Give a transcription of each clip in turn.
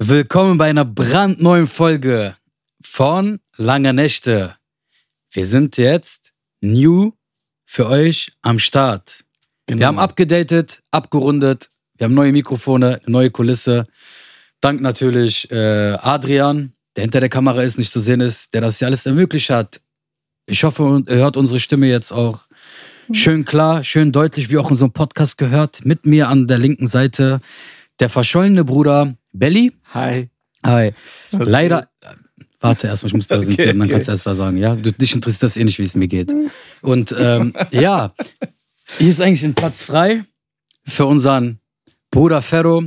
Willkommen bei einer brandneuen Folge von Lange Nächte. Wir sind jetzt new für euch am Start. Genau. Wir haben abgedatet, abgerundet, wir haben neue Mikrofone, neue Kulisse. Dank natürlich äh, Adrian, der hinter der Kamera ist, nicht zu sehen ist, der das ja alles ermöglicht hat. Ich hoffe, ihr hört unsere Stimme jetzt auch schön klar, schön deutlich, wie auch in so einem Podcast gehört. Mit mir an der linken Seite der verschollene Bruder Belly. Hi. Hi. Was Leider. Warte erstmal, ich muss präsentieren, Okay, dann okay. kannst du erst da sagen, ja? Du, dich interessiert das eh nicht, wie es mir geht. Und ähm, ja, hier ist eigentlich ein Platz frei für unseren Bruder Ferro,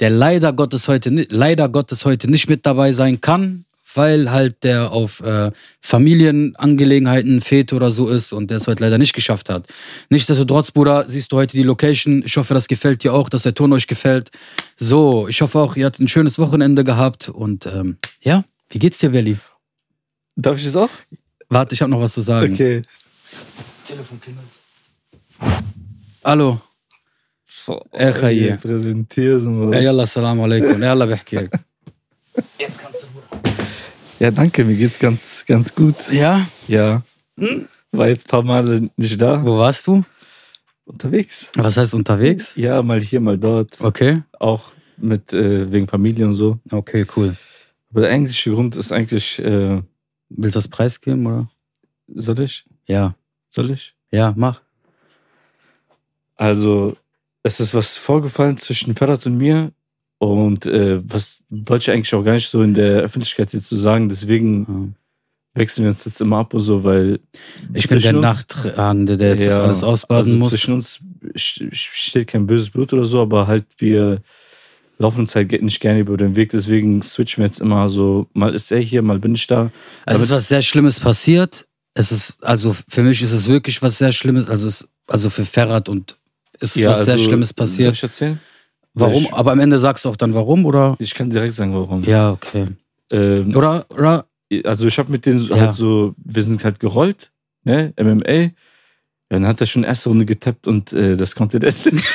der leider Gottes heute, leider Gottes heute nicht mit dabei sein kann, weil halt der auf äh, Familienangelegenheiten fehlt oder so ist und der es heute leider nicht geschafft hat. Nichtsdestotrotz, Bruder, siehst du heute die Location. Ich hoffe, das gefällt dir auch, dass der Ton euch gefällt. So, ich hoffe auch, ihr hattet ein schönes Wochenende gehabt und ähm, ja, wie geht's dir, Belly? Darf ich das auch? Warte, ich habe noch was zu sagen. Okay. Telefon klingelt. Hallo. Boah, Eh, Khaye. ey, Präsentierst Ja, yalla, salam alaikum. Yalla, bihki. Jetzt kannst du, Bruder. Ja, danke, mir geht's ganz, ganz gut. Ja? Ja. Hm? War jetzt ein paar Male nicht da. Wo warst du? Unterwegs. Was heißt unterwegs? Ja, mal hier, mal dort. Okay. Auch mit äh, wegen Familie und so. Okay, cool. Aber der eigentliche Grund ist eigentlich, äh, Willst du das preisgeben, oder? soll ich? Ja. Soll ich? Ja, mach. Also, es ist was vorgefallen zwischen Ferhat und mir. Und äh, was wollte ich eigentlich auch gar nicht so in der Öffentlichkeit jetzt zu sagen. Deswegen Ja. wechseln wir uns jetzt immer ab und so, weil Ich bin der Nachtragende, der jetzt das Ja, alles ausbaden also muss. Zwischen uns st- steht kein böses Blut oder so, aber halt wir laufen uns halt nicht gerne über den Weg. Deswegen switchen wir jetzt immer so, mal ist er hier, mal bin ich da. Also es ist was sehr Schlimmes passiert. Es ist, also für mich ist es wirklich was sehr Schlimmes. Also es, also für Ferrat und es ist was sehr also, Schlimmes Soll passiert. ich erzählen? Warum? ich- Aber am Ende sagst du auch dann warum, oder? Ich kann direkt sagen, warum. Ja, okay. Ähm, Oder, oder? also ich habe mit denen so- Ja. halt so, wir sind halt gerollt, ne, MMA. Dann hat er schon erste Runde getappt und äh, das konnte der nicht.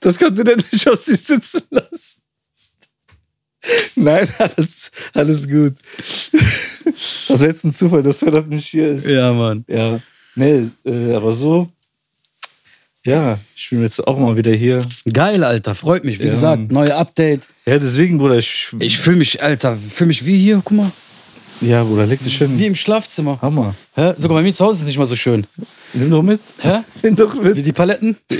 das konnte der nicht auf sich sitzen lassen. Nein, alles, alles gut. Das war jetzt ein Zufall, dass er das nicht hier ist. Ja, Mann. Ja, nee, äh, aber so. Ja, ich bin jetzt auch mal wieder hier. Geil, Alter. Freut mich. Wie Ja. gesagt, neue Update. Ja, deswegen, Bruder, ich. Ich fühle mich, Alter, fühle mich wie hier. Guck mal. Ja, Bruder, leg dich hin. Wie im Schlafzimmer. Hammer. Hä? Sogar bei mir zu Hause ist es nicht mal so schön. Nimm doch mit. Hä? Nimm doch mit. Wie die Paletten?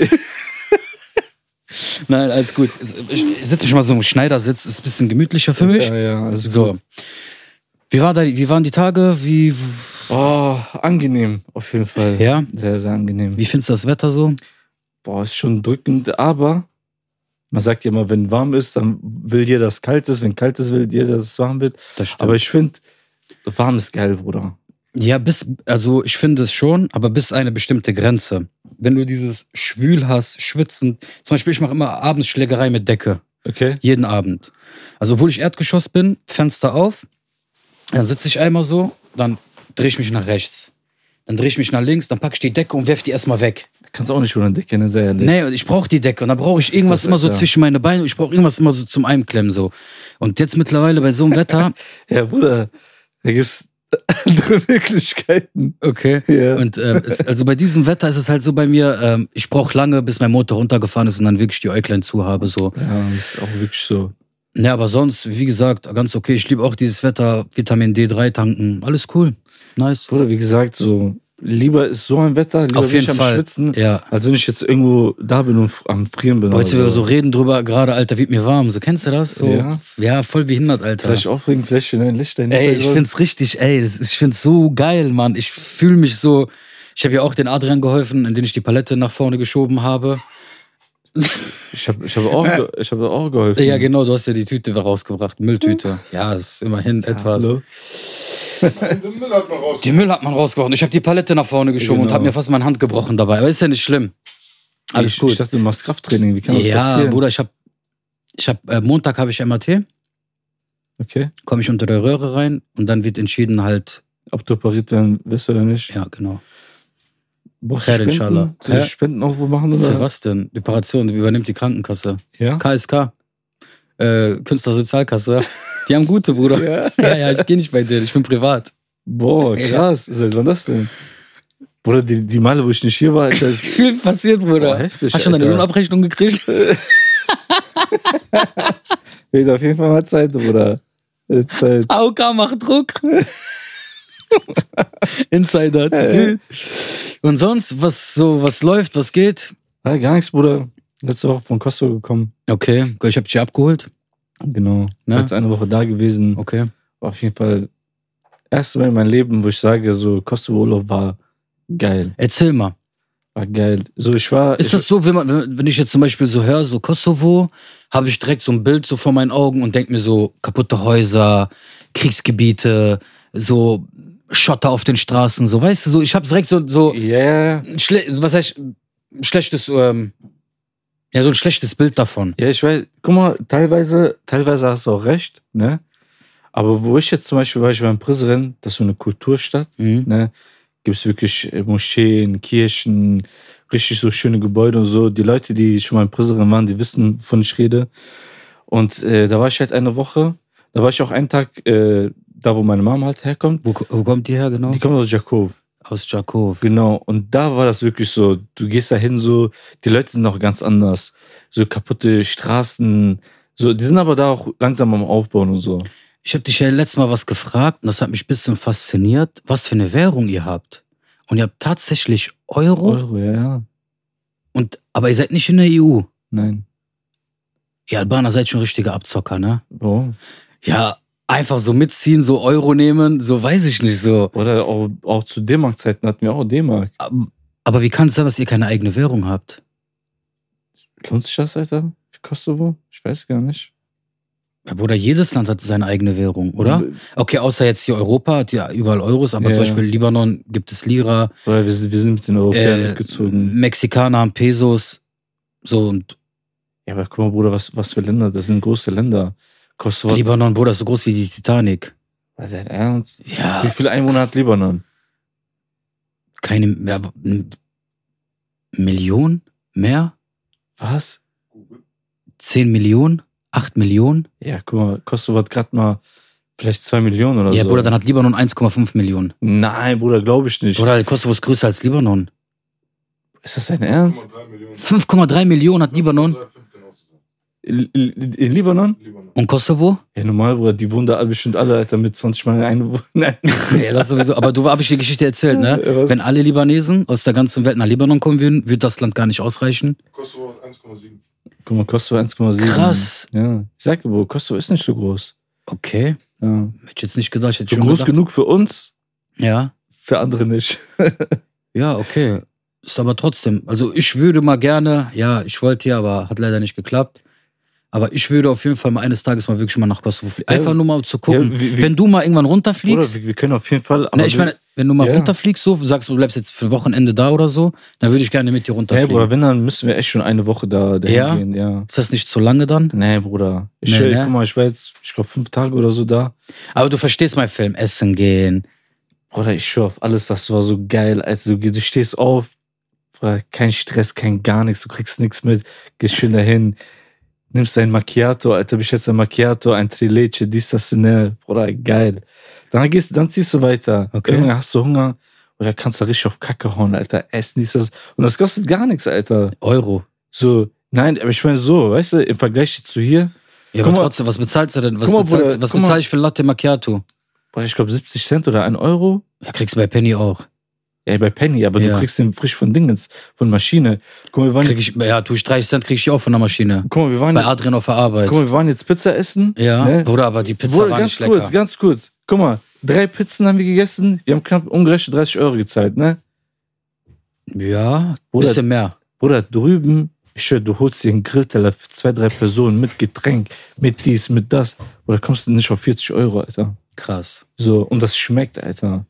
Nein, alles gut. Ich, sitze mich mal so im Schneidersitz, ist ein bisschen gemütlicher für mich. Ja, ja, also So. Wie, war da, wie waren die Tage? Wie, Oh, angenehm, auf jeden Fall. Ja? Sehr, sehr angenehm. wie findest du das Wetter so? Boah, ist schon drückend, aber man sagt ja immer, wenn warm ist, dann will dass es kalt ist. Wenn kalt ist, will jeder, dass es warm wird. Das stimmt. Aber ich finde, warm ist geil, Bruder. ja, bis, also ich finde es schon, aber bis eine bestimmte Grenze. Wenn du dieses Schwül hast, schwitzend, zum Beispiel, ich mache immer abends Schlägerei mit Decke. Okay? Jeden Abend. Also, obwohl ich Erdgeschoss bin, Fenster auf, dann sitze ich einmal so, dann drehe ich mich nach rechts. Dann drehe ich mich nach links, dann packe ich die Decke und werfe die erstmal weg. Kannst auch nicht ohne Decke, ne? Sehr ehrlich. Nee, und ich brauche die Decke und dann brauche ich irgendwas immer so zwischen meine Beine. Ich brauche irgendwas immer so zum Einklemmen so. Und jetzt mittlerweile bei so einem Wetter, Ja, Bruder, da gibt's andere Möglichkeiten. okay. Ja. Und äh, es, also bei diesem Wetter ist es halt so bei mir, ähm, ich brauche lange, bis mein Motor runtergefahren ist und dann wirklich die Äuglein zu habe so. ja, das ist auch wirklich so. Ja, aber sonst, wie gesagt, ganz okay. Ich liebe auch dieses Wetter, Vitamin D3 tanken, alles cool, nice. Bruder, wie gesagt, so lieber ist so ein Wetter, lieber Auf bin ich am Fall. Schwitzen, Ja. als wenn ich jetzt irgendwo da bin und am Frieren bin. Heute oder wir so reden drüber, gerade Alter, wird mir warm. So kennst du das? So, Ja. ja voll behindert, Alter. Vielleicht aufregen, vielleicht ein Licht dahinter. Ey, ich find's richtig, ey, ich find's so geil, Mann. Ich fühle mich so. Ich habe ja auch den Adrian geholfen, indem ich die Palette nach vorne geschoben habe. Ich habe ich hab auch, ich hab auch geholfen. Ja, genau, du hast ja die Tüte rausgebracht, Mülltüte. Ja, ist immerhin etwas. Hallo? Den Müll hat man raus. Die Müll hat man rausgebracht. Ich habe die Palette nach vorne geschoben und Genau. habe mir fast meine Hand gebrochen dabei. Aber ist ja nicht schlimm. Alles ich, gut. Ich dachte, du machst Krafttraining. Wie kann das ja, passieren? Bruder, ich habe ich hab, äh, Montag habe ich MAT, Okay. komme ich unter der Röhre rein und dann wird entschieden halt, Ob du operiert werden wirst oder nicht. ja, genau. Brauchst du inshallah. Spenden? Soll ich? Spenden auch wo machen? Oder? Für was denn? Die Operation die übernimmt die Krankenkasse. Ja? KSK. äh, Künstlersozialkasse. Die haben gute, Bruder. Ja, ja, ich gehe nicht bei denen, ich bin privat. Boah, krass. Seit wann das denn? Bruder, die, die Male, wo ich nicht hier war, Alter, Ist viel passiert, Bruder. Boah, heftig, Hast du schon deine. Lohnabrechnung gekriegt? wird auf jeden Fall mal Zeit, Bruder. Wird Zeit. AOK macht Druck. Insider. Ja, Und sonst, was so, was läuft, was geht? Ah, gar nichts, Bruder. Letzte Woche von Kosovo gekommen. Okay, ich hab dich abgeholt. Genau. Ne? Jetzt eine Woche da gewesen. Okay. War auf jeden Fall erste Mal in meinem Leben, wo ich sage, so Kosovo-Urlaub war geil. Erzähl mal. War geil. So, ich war. Ist ich, das so, wenn, man, wenn ich jetzt zum Beispiel so höre, so Kosovo, habe ich direkt so ein Bild so vor meinen Augen und denke mir so kaputte Häuser, Kriegsgebiete, so Schotter auf den Straßen, so weißt du, so ich habe direkt so so schle was heißt ein schlechtes ähm, ja so ein schlechtes Bild davon. ja, ich weiß, guck mal, teilweise, teilweise hast du auch recht, ne? Aber wo ich jetzt zum Beispiel war, ich war in Prizren, das ist so eine Kulturstadt, Mhm. ne? Gibt es wirklich äh, Moscheen, Kirchen, richtig so schöne Gebäude und so. Die Leute, die schon mal in Prizren waren, die wissen, wovon ich rede. Und äh, da war ich halt eine Woche. Da war ich auch einen Tag äh, da, wo meine Mama halt herkommt. Wo, wo kommt die her genau? Die kommt aus Jakov. Aus Jakov. Genau. Und da war das wirklich so. Du gehst da hin, so, die Leute sind auch ganz anders. So kaputte Straßen. So, die sind aber da auch langsam am Aufbauen und so. Ich habe dich ja letztes Mal was gefragt und das hat mich ein bisschen fasziniert, was für eine Währung ihr habt. Und ihr habt tatsächlich Euro, Euro, ja, ja. und aber ihr seid nicht in der EU. Nein. Ihr Albaner seid schon richtige Abzocker, ne? Warum? Ja, einfach so mitziehen, so Euro nehmen, so weiß ich nicht so. Oder auch, auch zu D-Mark-Zeiten hatten wir auch D-Mark. Aber- Aber wie kann es sein, dass ihr keine eigene Währung habt? Lohnt sich das, Alter? Für Kosovo? Ich weiß gar nicht. Ja, Bruder, jedes Land hat seine eigene Währung, oder? Okay, außer jetzt hier Europa hat ja überall Euros, aber Ja, zum. Beispiel Libanon gibt es Lira, Oder wir, sind- wir sind mit den Europäern äh, mitgezogen. Mexikaner haben Pesos, so und Ja, aber guck mal, Bruder, was, was für Länder? Das sind große Länder. Kosovo. hat- Libanon, Bruder, ist so groß wie die Titanic. War dein Ernst? Ja, Wie viele Einwohner hat Libanon? keine ja, Million? Mehr? Was? 10 Millionen? 8 Millionen? Ja, guck mal, Kosovo hat gerade mal vielleicht zwei Millionen oder ja, so. Bruder, dann hat Libanon 1,5 Millionen. Nein, Bruder, glaube ich nicht. Bruder, Kosovo ist größer als Libanon. Ist das dein Ernst? 5,3 Millionen. 5,3 Millionen hat Libanon. 5,3, genau zu sein. In, in, in Libanon? Und Kosovo? Ja, normal, Bruder, die wohnen da alle bestimmt alle, Alter, mit 20 Mal Einwohnern. Nein. ja, das sowieso. Aber du habe ich die Geschichte erzählt, ne? Ja? Wenn alle Libanesen aus der ganzen Welt nach Libanon kommen würden, würde das Land gar nicht ausreichen. Kosovo 1,7. Guck mal, Kosovo 1,7. Krass. Ja, ich sag dir, Bro, Kosovo ist nicht so groß. Okay. Ja. Hätte ich jetzt nicht gedacht. Ich hätte So schon groß gedacht. genug für uns, Ja. für andere nicht. Ja, okay. Ist aber trotzdem. Also ich würde mal gerne, ja, ich wollte ja, aber hat leider nicht geklappt. Aber ich würde auf jeden Fall mal eines Tages mal wirklich mal nach Kosovo fliegen. Ja, Einfach nur mal zu gucken. ja, wie- wenn du mal irgendwann Oder runterfliegst, wir, wir können auf jeden Fall. ne, ich wir- meine, wenn du mal Ja. runterfliegst, so sagst du, bleibst jetzt für Wochenende da oder so, dann würde ich gerne mit dir runterfliegen. Bruder, wenn, dann müssen wir echt schon eine Woche da Ja? gehen, ja. Ist das nicht zu lange dann? Nee, Bruder. Ich, Nee, ich, ne? guck mal, ich war jetzt, ich glaube, fünf Tage oder so da. Aber du verstehst meinen Film. Essen gehen. Bruder, ich schwör auf alles, das war so geil, Alter. Du, du stehst auf, kein Stress, kein gar nichts, du kriegst nichts mit, gehst schön dahin, nimmst dein Macchiato, Alter, bestellst ein Macchiato, ein Trileche, dies, das, ne, Bruder, geil. Dann gehst, dann ziehst du weiter. Okay. Irgendwann hast du Hunger oder kannst du richtig auf Kacke hauen, Alter, essen, dies, das. Und das kostet gar nichts, Alter. Euro. So, nein, aber ich meine so, weißt du, im Vergleich zu hier, Ja, aber mal- trotzdem, was bezahlst du denn? Was mal, bezahlst, Bruder, was bezahle ich für Latte Macchiato? Bruder, ich glaube 70 Cent oder ein Euro. Ja, kriegst du bei Penny auch. Ja, bei Penny, aber Ja. du kriegst den frisch von Dingens, von Maschine. Guck mal, wir waren Krieg jetzt, ich, ja, tue ich 30 Cent, krieg ich auch von der Maschine. guck mal, wir waren Bei Adrian auf der Arbeit. guck mal, wir waren jetzt Pizza essen. Ja, Ne? Bruder, aber die Pizza Bruder, war ganz nicht lecker. kurz, ganz kurz. Guck mal, drei Pizzen haben wir gegessen. Wir haben knapp ungerechnet 30 Euro gezahlt, ne? Ja, Bruder- bisschen mehr. Bruder, drüben, ich schwör, du holst dir einen Grillteller für zwei, drei Personen mit Getränk, mit dies, mit das. Oder kommst du nicht auf 40 Euro, Alter. Krass. So, und das schmeckt, Alter.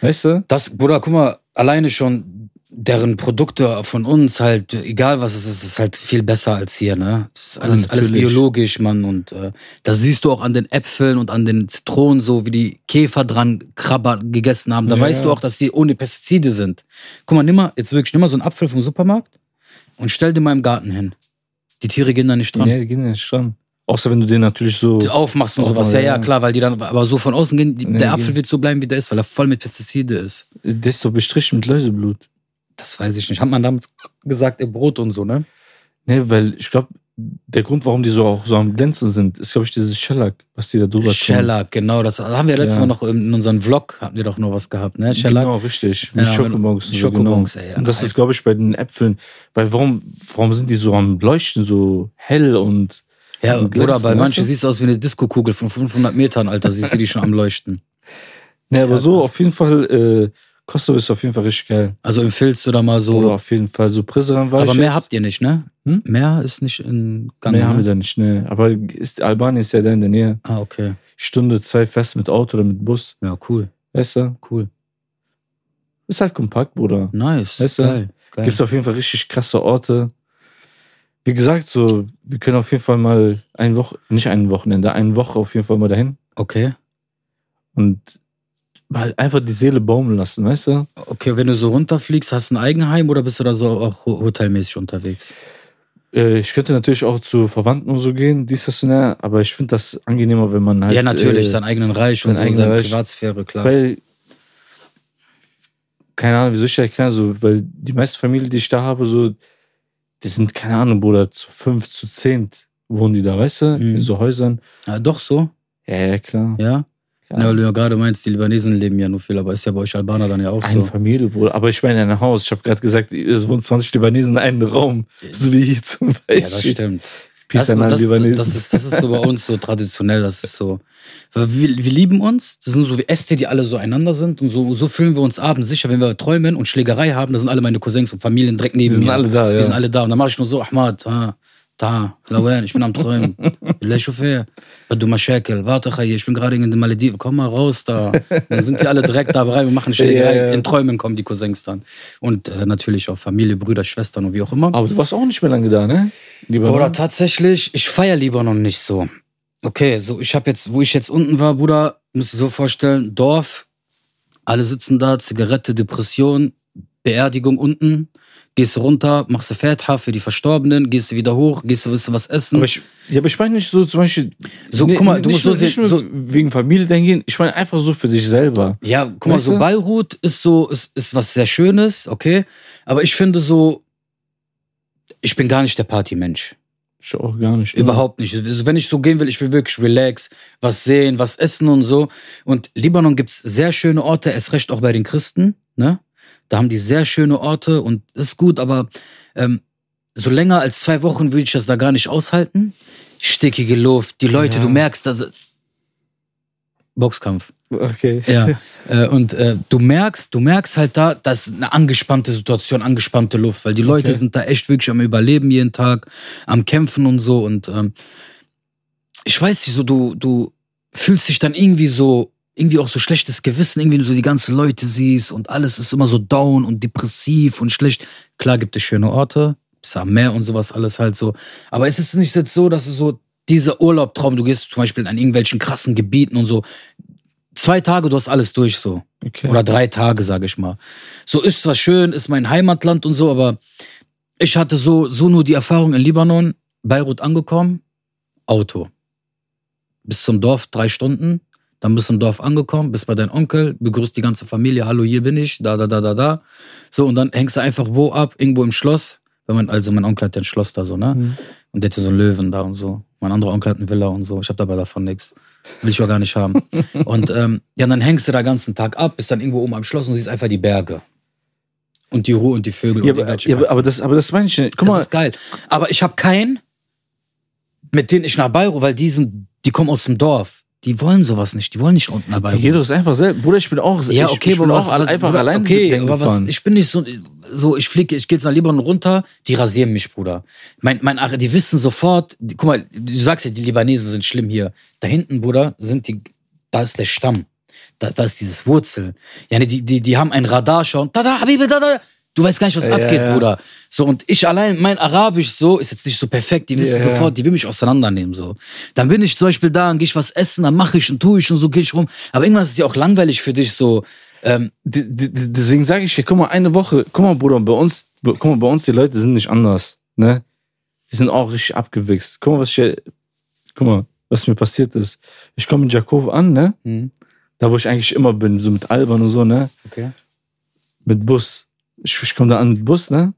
Weißt du? Das, Bruder, guck mal, alleine schon deren Produkte von uns halt, egal was es ist, ist halt viel besser als hier, ne? Das ist alles, Ja, alles biologisch, Mann. Und äh, das siehst du auch an den Äpfeln und an den Zitronen, so wie die Käfer dran Krabber gegessen haben. Da Ja. weißt du auch, dass die ohne Pestizide sind. Guck mal, nimm mal, jetzt wirklich, nimm mal so einen Apfel vom Supermarkt und stell den mal im Garten hin. Die Tiere gehen da nicht dran. Nee, die gehen ja nicht dran. Außer wenn du den natürlich so. aufmachst und sowas. Ja, ja, klar, weil die dann, aber so von außen gehen, die, der. Apfel wird so bleiben, wie der ist, weil er voll mit Pestizide ist. Der ist doch bestrichen mit Läuseblut. Das weiß ich nicht. Hat man damals gesagt, im Brot und so, ne? Ne, weil ich glaube, der Grund, warum die so auch so am Glänzen sind, ist, glaube ich, dieses Shellac, was die da drüber tun. Shellac, genau. Das haben wir letztes Ja. Mal noch in unserem Vlog, hatten wir doch noch was gehabt, ne? Shellac. Genau, richtig. Mit Ja, Schokobons. und so, Schokobons, genau. ey, ja. Und das ist, glaube ich, bei den Äpfeln. Weil warum, warum sind die so am Leuchten, so hell und. Ja, glänzen, bei manchen siehst du aus wie eine Diskokugel von 500 Metern, Alter. Siehst du die schon am Leuchten. Ne, aber so auf jeden Fall, äh, Kosovo ist auf jeden Fall richtig geil. Also empfiehlst du da mal Oder so. auf jeden Fall so Prizren war Aber mehr jetzt. habt ihr nicht, ne? Hm? Mehr ist nicht in Gang. Mehr haben wir ne? da nicht, ne. Aber ist, Albanien ist ja da in der Nähe. Ah, okay. Stunde, zwei fest mit Auto oder mit Bus. Ja, cool. Weißt du? Cool. Ist halt kompakt, Bruder. Nice. Weißt du? Geil. Geil. Gibt es auf jeden Fall richtig krasse Orte. Wie gesagt, so, wir können auf jeden Fall mal ein Woche, nicht ein Wochenende, eine Woche auf jeden Fall mal dahin Okay. und mal einfach die Seele baumeln lassen, weißt du? Okay, wenn du so runterfliegst, hast du ein Eigenheim oder bist du da so auch ho- hotelmäßig unterwegs? Äh, ich könnte natürlich auch zu Verwandten und so gehen, dies, das und das, aber ich finde das angenehmer, wenn man halt. ja, natürlich, Äh, sein eigenen Reich und sein so, seine Reich. Privatsphäre, klar. Weil, keine Ahnung, wie soll ich erklären, so, weil die meisten Familien, die ich da habe, so, die sind, keine Ahnung, Bruder, zu fünf, zu zehn wohnen die da, weißt du? Mhm. In so Häusern. ja, doch so, Ja, ja, klar. ja. Ja. Ja, weil du ja gerade meinst, die Libanesen leben ja nur viel, aber ist ja bei euch Albaner dann ja auch Eine so. Familie, Bruder. Aber ich meine, ein Haus. Ich habe gerade gesagt, es wohnen 20 Libanesen in einem Raum. So wie hier zum Beispiel. Ja, das stimmt. Peace Das, an das, Libanesen. das, ist, das ist so bei uns so traditionell, das ist so. Wir, wir lieben uns, das sind so wie Äste, die alle so einander sind und so, so fühlen wir uns abends sicher, wenn wir träumen und Schlägerei haben, da sind alle meine Cousins und Familien direkt die neben sind mir. alle da, ja. Die sind alle da und dann mache ich nur so, Ahmad, ah, da, Lawen, ich bin am Träumen. Chauffeur, du Maschakel, warte, ich bin gerade in den Malediven, komm mal raus da. Dann sind die alle direkt da bereit und machen Schlägerei. Ja. In Träumen kommen die Cousins dann. Und äh, natürlich auch Familie, Brüder, Schwestern und wie auch immer. Aber du warst auch nicht mehr lange da, ne? Lieber Bruder, tatsächlich, ich feier Libanon nicht so. Okay, so ich habe jetzt, wo ich jetzt unten war, Bruder, musst du so vorstellen, Dorf, alle sitzen da, Zigarette, Depression, Beerdigung unten, gehst du runter, machst du Fetha für die Verstorbenen, gehst du wieder hoch, gehst du was essen. Aber ich, ja, aber ich meine nicht so zum Beispiel. So, guck mal, du musst so nicht so- wegen Familie gehen. Ich meine einfach so für dich selber. ja, guck mal, Weißt so du? Beirut ist so, ist, ist was sehr Schönes, okay, aber ich finde so, ich bin gar nicht der Partymensch. Ich auch gar nicht. ne? Überhaupt nicht. Also wenn ich so gehen will, ich will wirklich relax, was sehen, was essen und so. Und Libanon gibt's sehr schöne Orte, erst recht auch bei den Christen. Ne? Da haben die sehr schöne Orte und ist gut, aber ähm, so länger als zwei Wochen würde ich das da gar nicht aushalten. Stickige Luft, die Leute, Ja. du merkst, dass Boxkampf. Okay. Ja, äh, und äh, du merkst, du merkst halt da, das ist eine angespannte Situation, angespannte Luft, weil die Leute Okay. sind da echt wirklich am Überleben jeden Tag, am Kämpfen und so. Und ähm, ich weiß nicht, so du, du fühlst dich dann irgendwie so, irgendwie auch so schlechtes Gewissen, irgendwie wenn du so die ganzen Leute siehst und alles ist immer so down und depressiv und schlecht. Klar gibt es schöne Orte, ist am Meer und sowas alles halt so. Aber es ist nicht jetzt so, dass du so dieser Urlaubtraum, du gehst zum Beispiel an irgendwelchen krassen Gebieten und so, zwei Tage, du hast alles durch so. okay. Oder drei Tage, sage ich mal. So ist zwar schön, ist mein Heimatland und so, aber ich hatte so, so nur die Erfahrung in Libanon, Beirut angekommen, Auto. Bis zum Dorf drei Stunden, dann bist du im Dorf angekommen, bist bei deinem Onkel, begrüßt die ganze Familie, hallo, hier bin ich, da, da, da, da, da. So, und dann hängst du einfach wo ab, irgendwo im Schloss. Wenn man, also mein Onkel hat ja ein Schloss da so, ne? Mhm. Und der hatte so einen Löwen da und so. Mein anderer Onkel hat eine Villa und so. Ich habe dabei davon nichts. Will ich auch gar nicht haben. und ähm, ja, dann hängst du da ganzen Tag ab, bist dann irgendwo oben am Schloss und siehst einfach die Berge. Und die Ruhe und die Vögel Ja, und aber, irgendwelche ja, aber, das, aber das meine ich nicht. Guck das mal, ist geil. Aber ich habe keinen, mit denen ich nach Beirut, weil die sind, die kommen aus dem Dorf. Die wollen sowas nicht. Die wollen nicht unten nach geh Beirut. doch einfach selber. Bruder, ich bin auch Ja, ich, okay, ich bin aber auch was, was, einfach Bruder, allein Okay, aber was, ich bin nicht so, so ich fliege, ich gehe jetzt nach Libanon runter, die rasieren mich, Bruder. Mein, mein, die wissen sofort, die, guck mal, du sagst ja, die Libanesen sind schlimm hier. Da hinten, Bruder, sind die, da ist der Stamm. Da, da ist dieses Wurzel. Ja, die, die, die haben ein Radar schon. Da, da, Habibi, da, da. Du weißt gar nicht, was Ja, abgeht, ja. Bruder. So, und ich allein, mein Arabisch so, ist jetzt nicht so perfekt. Die wissen Ja, sofort, die will mich auseinandernehmen, so. Dann bin ich zum Beispiel da und gehe ich was essen, dann mache ich und tue ich und so gehe ich rum. Aber irgendwann ist es ja auch langweilig für dich, so, ähm, Deswegen sage ich dir, guck mal, eine Woche, guck mal, Bruder, bei uns, guck mal, bei uns, die Leute sind nicht anders, ne? Die sind auch richtig abgewichst. Guck mal, was ich hier, guck mal, was mir passiert ist. Ich komme in Jakow an, ne? Mhm. Da, wo ich eigentlich immer bin, so mit Alban und so, ne? Okay. Mit Bus. Ich, ich komme da an mit Bus, ne?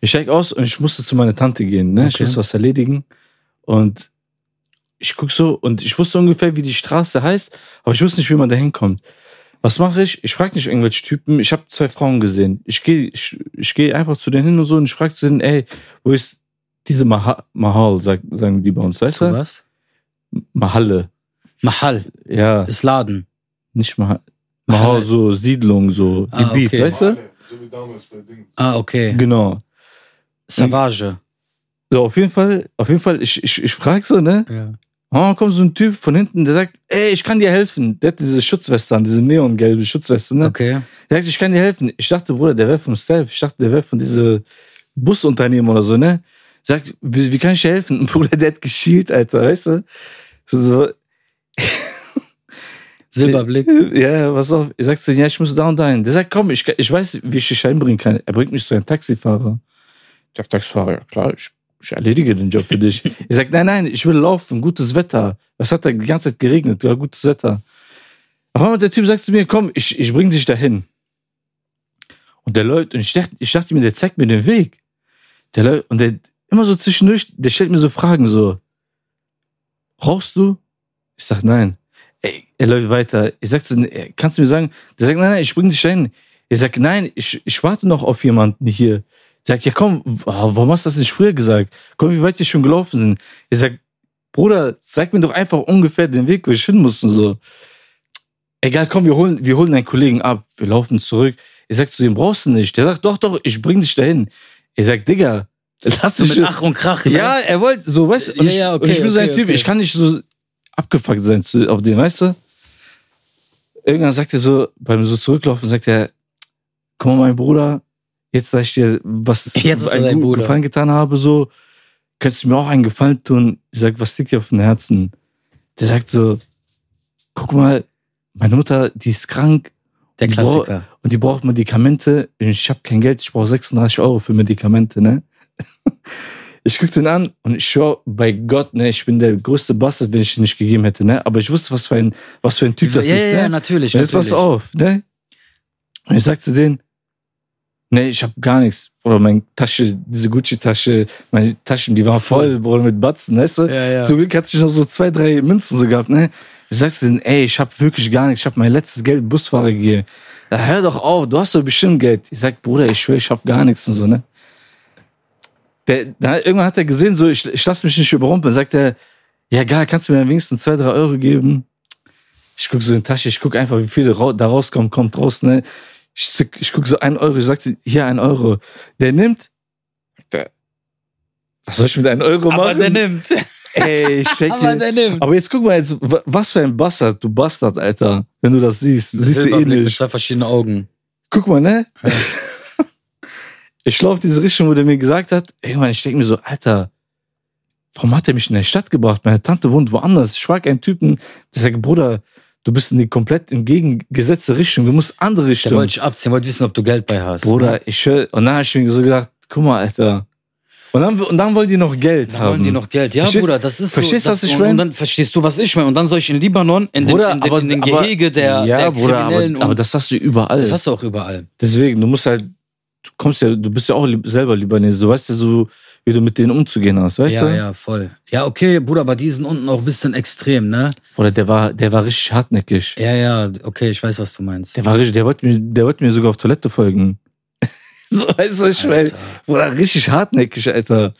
Ich steig aus und ich musste zu meiner Tante gehen, ne? Ich Okay. musste was erledigen. Und ich guck so und ich wusste ungefähr, wie die Straße heißt, aber ich wusste nicht, wie man da hinkommt. Was mache ich? Ich frage nicht irgendwelche Typen. Ich habe zwei Frauen gesehen. Ich gehe ich, ich geh einfach zu denen hin und so und ich frage zu denen, ey, wo ist diese Maha Mahal, sag, sagen die bei uns, weißt du? was? Mahalle. Mahal Ja, ist Laden. nicht Mahal. Mahal, so Siedlung, so Ah, Gebiet, okay. weißt du? So wie damals bei Ding. Ah, okay. Genau. Savage. So, auf jeden Fall, auf jeden Fall, ich, ich, ich frage so, ne? Ja. Oh, kommt so ein Typ von hinten, der sagt, ey, ich kann dir helfen. Der hat diese Schutzweste an, diese neongelbe Schutzweste, ne? Okay. Der sagt, ich kann dir helfen. Ich dachte, Bruder, der wäre vom Stealth. Ich dachte, der wäre von diese Busunternehmen oder so, ne? Sagt, wie, wie kann ich dir helfen? Bruder, der hat geschielt, Alter, weißt du? So, Silberblick. ja, pass auf. Ich sag zu ihm, ja, ich muss da und dahin. Der sagt, komm, ich, ich weiß, wie ich dich einbringen kann. Er bringt mich zu einem Taxifahrer. Ich sag, Taxifahrer, ja klar, ich, ich erledige den Job für dich. ich sag, nein, nein, ich will laufen, gutes Wetter. Es hat da die ganze Zeit geregnet, war gutes Wetter. Aber der Typ sagt zu mir, komm, ich, ich bring dich dahin. Und der Leute, und ich dachte, ich dachte mir, der zeigt mir den Weg. Der Leute, und der immer so zwischendurch, der stellt mir so Fragen so, rauchst du? Ich sag, nein. Ey, er läuft weiter. Ich sag zu ihm, ey, kannst du mir sagen, der sagt, nein, nein, ich bring dich dahin. Ich sag, nein, ich, ich warte noch auf jemanden hier. Der sagt, ja komm, warum hast du das nicht früher gesagt? Komm, wie weit wir schon gelaufen sind. Ich sag, Bruder, zeig mir doch einfach ungefähr den Weg, wo ich hin muss und so. Egal, komm, wir holen, wir holen einen Kollegen ab. Wir laufen zurück. Ich sag zu ihm, brauchst du nicht. Der sagt, doch, doch, ich bring dich dahin. Ich sag, Digga, lass So dich. mit Ach und Krach. ne? Ja, er wollte so, weißt du, und, Ja, ich- ja, und okay, ich bin so ein okay, Typ, okay. ich kann nicht so abgefuckt sein zu, auf den, weißt du? Irgendwann sagt er so, beim so zurücklaufen, sagt er, komm mal, mein Bruder, jetzt sag ich dir, was er einen guten. Gefallen getan habe, so, könntest du mir auch einen Gefallen tun? Ich sag, was liegt dir auf dem Herzen? Der sagt so, guck mal, meine Mutter, die ist krank Der Die brau- Klassiker. und die braucht Medikamente. Ich habe kein Geld, ich brauche 36 Euro für Medikamente, ne? Ich guck den an und ich schwör, bei Gott, ne, ich bin der größte Bastard, wenn ich den nicht gegeben hätte, ne? Aber ich wusste, was für ein, was für ein Typ das ja, ist, ja, ne? ja, natürlich. Und jetzt pass auf, ne? Und ich sag zu denen, ne, ich hab gar nichts. Oder meine Tasche, diese Gucci-Tasche, meine Taschen, die waren voll, Bruder, mit Batzen, weißt du? Ja, ja. Zum Glück hatte ich noch so zwei, drei Münzen so gehabt, ne? Ich sag zu denen, ey, ich hab wirklich gar nichts. Ich hab mein letztes Geld Busfahrer gegeben. Ja, hör doch auf, du hast doch bestimmt Geld. Ich sag, Bruder, ich schwör, ich hab gar nichts und so, ne? Der, da, irgendwann hat er gesehen, so, ich, ich lass mich nicht überrumpeln. Sagt er, ja, geil, kannst du mir am wenigsten zwei, drei Euro geben? Ich guck so in die Tasche, ich guck einfach, wie viel da rauskommt, kommt raus, ne? Ich, ich guck so ein Euro, ich sagte, hier ein Euro. Der nimmt, der, was soll ich mit einem Euro Aber machen? der nimmt. Ey, ich check Aber der nimmt. aber jetzt guck mal, jetzt, wa- was für ein Bastard, du Bastard, Alter. Wenn du das siehst, siehst du Silberblick Mit ähnlich. zwei verschiedenen Augen. Guck mal, ne? ich laufe diese Richtung, wo der mir gesagt hat, irgendwann, ich denke mir so, Alter, warum hat er mich in der Stadt gebracht? Meine Tante wohnt woanders. Ich frage einen Typen, der sagt, Bruder, du bist in die komplett entgegengesetzte Richtung, du musst andere Der Richtung. wollte ich abziehen, wollte wissen, ob du Geld bei hast. Bruder, ne? ich höre, und dann habe ich mir so gedacht, guck mal, Alter. Und dann, und dann wollen die noch Geld Dann haben. wollen die noch Geld. Ja, Verstehst- Bruder, das ist verstehst so. du, was ich und, mein? und dann verstehst du, was ich meine. Und dann soll ich in Libanon, in den, Bruder, in den, aber- in den Gehege der, ja, der Bruder, Kriminellen. aber, aber das hast du überall. das hast du auch überall. Deswegen, du musst halt, du kommst ja, du bist ja auch selber Libanese, du weißt ja so, wie du mit denen umzugehen hast, weißt ja, du? ja, voll. Ja, okay, Bruder, aber die sind unten auch ein bisschen extrem, ne? Oder der war, der war richtig hartnäckig. Ja, ja, okay, ich weiß, was du meinst. Der war richtig, der wollte mir, der wollte mir sogar auf Toilette folgen. so, weißt du, ich meine. Bruder, richtig hartnäckig, Alter.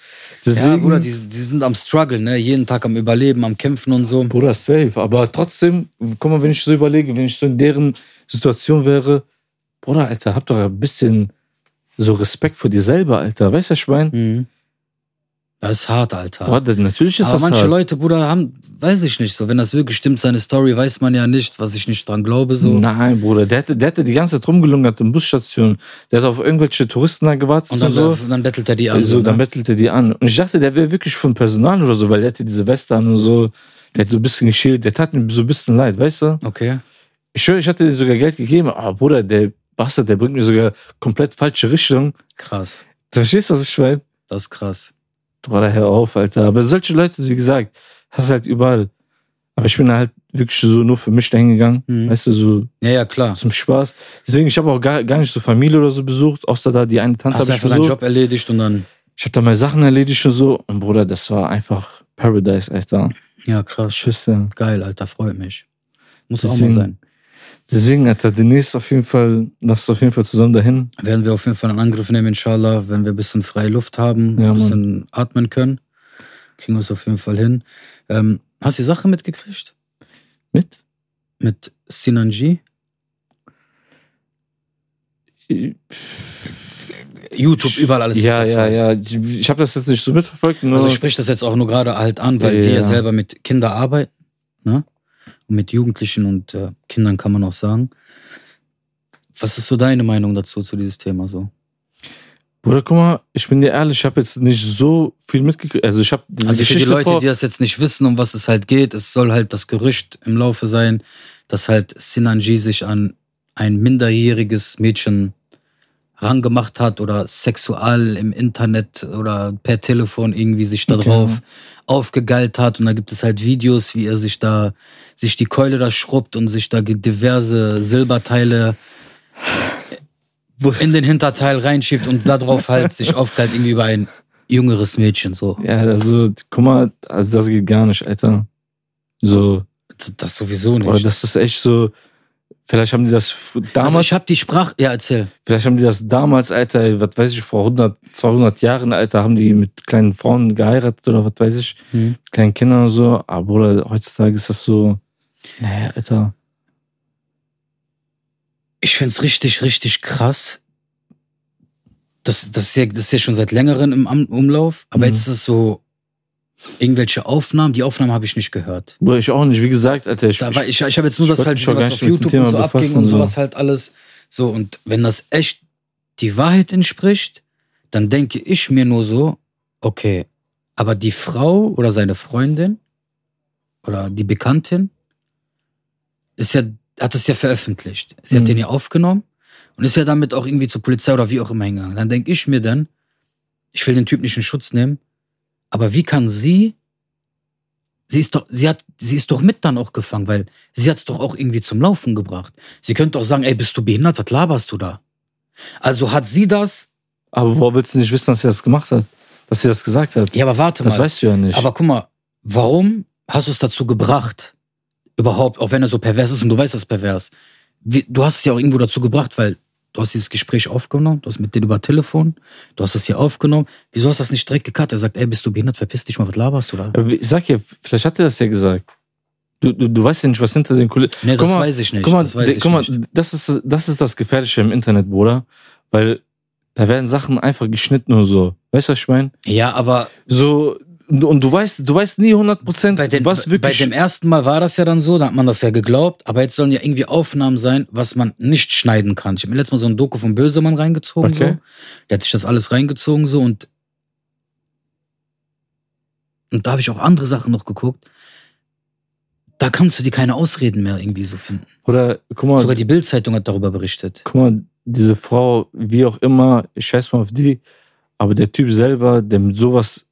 Deswegen, Ja, Bruder, die, die sind am Struggle, ne? Jeden Tag am Überleben, am Kämpfen und so. Bruder, safe. Aber trotzdem, guck mal, wenn ich so überlege, wenn ich so in deren Situation wäre, Bruder, Alter, hab doch ein bisschen so Respekt vor dir selber, Alter. Weißt du, meine? Mhm. Das ist hart, Alter. Bruder, natürlich ist aber das manche hart. Leute, Bruder, haben, weiß ich nicht so. Wenn das wirklich stimmt, seine Story, weiß man ja nicht, was ich nicht dran glaube, so. Nein, Bruder, der hatte, der die ganze Zeit rumgelungert in Busstation. Der hat auf irgendwelche Touristen da gewartet Und und, dann, so. dann bettelt er die an. so, so, dann ne? bettelte die an. Und ich dachte, der wäre wirklich von Personal oder so, weil der hatte diese Weste an und so. Der hat so ein bisschen geschält. Der tat mir so ein bisschen leid, weißt du? Okay. Ich schwöre, ich hatte dir sogar Geld gegeben. Aber Bruder, der Bastard, der bringt mir sogar komplett falsche Richtung. Krass. Du verstehst, was ich meine? Das ist krass. Bruder, hör auf, Alter. Aber solche Leute, wie gesagt, hast du halt überall. Aber ich bin halt wirklich so nur für mich dahin gegangen. Mhm. Weißt du, so Ja, ja, klar. zum Spaß. Deswegen, ich habe auch gar, gar nicht so Familie oder so besucht, außer da die eine Tante Hast habe ich einfach deinen besucht. Job erledigt und dann. Ich habe da meine Sachen erledigt und so. Und Bruder, das war einfach Paradise, Alter. Ja, krass. Schüsse. Geil, Alter, freut mich. Muss auch mal Deswegen- sein. Deswegen, Alter, demnächst auf jeden Fall, lass auf jeden Fall zusammen dahin. Werden wir auf jeden Fall einen Angriff nehmen, inshallah, wenn wir ein bisschen freie Luft haben, Ja, ein bisschen atmen können. Kriegen wir es auf jeden Fall hin. Ähm, hast du die Sache mitgekriegt? Mit? Mit Sinanji? YouTube, überall alles. Ja, ja, ja. Ich, habe das jetzt nicht so mitverfolgt. Also ich spreche das jetzt auch nur gerade halt an, weil Ja, wir ja. selber mit Kindern arbeiten. Ne? Mit Jugendlichen und äh, Kindern kann man auch sagen. Was ist so deine Meinung dazu, zu dieses Thema so? Bruder, guck mal, ich bin dir ehrlich, ich habe jetzt nicht so viel mitgekriegt. Also ich habe diese Also für die Leute, vor. die das jetzt nicht wissen, um was es halt geht, es soll halt das Gerücht im Laufe sein, dass halt Sinanji sich an ein minderjähriges Mädchen rangemacht hat oder sexual im Internet oder per Telefon irgendwie sich da Okay. drauf aufgegeilt hat und da gibt es halt Videos, wie er sich da sich die Keule da schrubbt und sich da diverse Silberteile in den Hinterteil reinschiebt und darauf halt sich aufgeilt irgendwie über ein jüngeres Mädchen so. ja, also, guck mal, also das geht gar nicht, Alter. So, Das sowieso nicht. oder das ist echt so. Vielleicht haben die das damals, also ich habe die Sprache, ja erzähl. vielleicht haben die das damals, Alter, was weiß ich, vor 100, 200 Jahren, Alter, haben die mit kleinen Frauen geheiratet oder was weiß ich, Hm. kleinen Kindern und so. Aber Bruder, heutzutage ist das so, naja, Alter. Ich find's richtig, richtig krass. Das, das, ist ja, das ist ja schon seit längerem im Umlauf, aber Mhm. jetzt ist es so irgendwelche Aufnahmen. Die Aufnahmen habe ich nicht gehört. Bruder, ich auch nicht, wie gesagt, Alter, ich, Da ich ich habe jetzt nur das halt, schon was auf YouTube und so abging und so. sowas halt alles. So, und wenn das echt die Wahrheit entspricht, dann denke ich mir nur so, okay, aber die Frau oder seine Freundin oder die Bekanntin ist ja, hat es ja veröffentlicht. Sie hat Mhm. den ja aufgenommen und ist ja damit auch irgendwie zur Polizei oder wie auch immer hingegangen. Dann denke ich mir dann, ich will den Typ nicht in Schutz nehmen, aber wie kann sie, sie ist doch, sie hat, sie ist doch mit dann auch gefangen, weil sie hat es doch auch irgendwie zum Laufen gebracht. Sie könnte doch sagen, ey, bist du behindert? Was laberst du da? Also hat sie das, aber wo willst du nicht wissen, dass sie das gemacht hat? Dass sie das gesagt hat? ja, aber warte Das mal. weißt du ja nicht. Aber guck mal, warum hast du es dazu gebracht? Überhaupt, auch wenn er so pervers ist und du weißt, das ist pervers. Wie, du hast es ja auch irgendwo dazu gebracht, weil du hast dieses Gespräch aufgenommen, du hast mit denen über Telefon, du hast es hier aufgenommen. Wieso hast du das nicht direkt gekartet? Er sagt, ey, bist du behindert, verpiss dich mal, was laberst du da? Ich sag ja, vielleicht hat er das ja gesagt. Du, du, du weißt ja nicht, was hinter den Kulissen. Nee, Guck das mal, weiß ich nicht. Guck mal, das weiß de- ich guck mal nicht. das, ist, das ist das Gefährliche im Internet, Bruder. Weil da werden Sachen einfach geschnitten und so. Weißt du, was ich meine? Ja, aber So, und du weißt, du weißt nie 100%, bei, den, was bei wirklich. dem ersten Mal war das ja dann so, da hat man das ja geglaubt, aber jetzt sollen ja irgendwie Aufnahmen sein, was man nicht schneiden kann. Ich habe mir letztes Mal so ein Doku von Bösemann reingezogen, Okay. so. Der hat sich das alles reingezogen, so, und und da habe ich auch andere Sachen noch geguckt. Da kannst du dir keine Ausreden mehr irgendwie so finden. Oder, guck mal, Sogar die Bildzeitung hat darüber berichtet. guck mal, diese Frau, wie auch immer, ich scheiß mal auf die, aber der Typ selber, der mit sowas,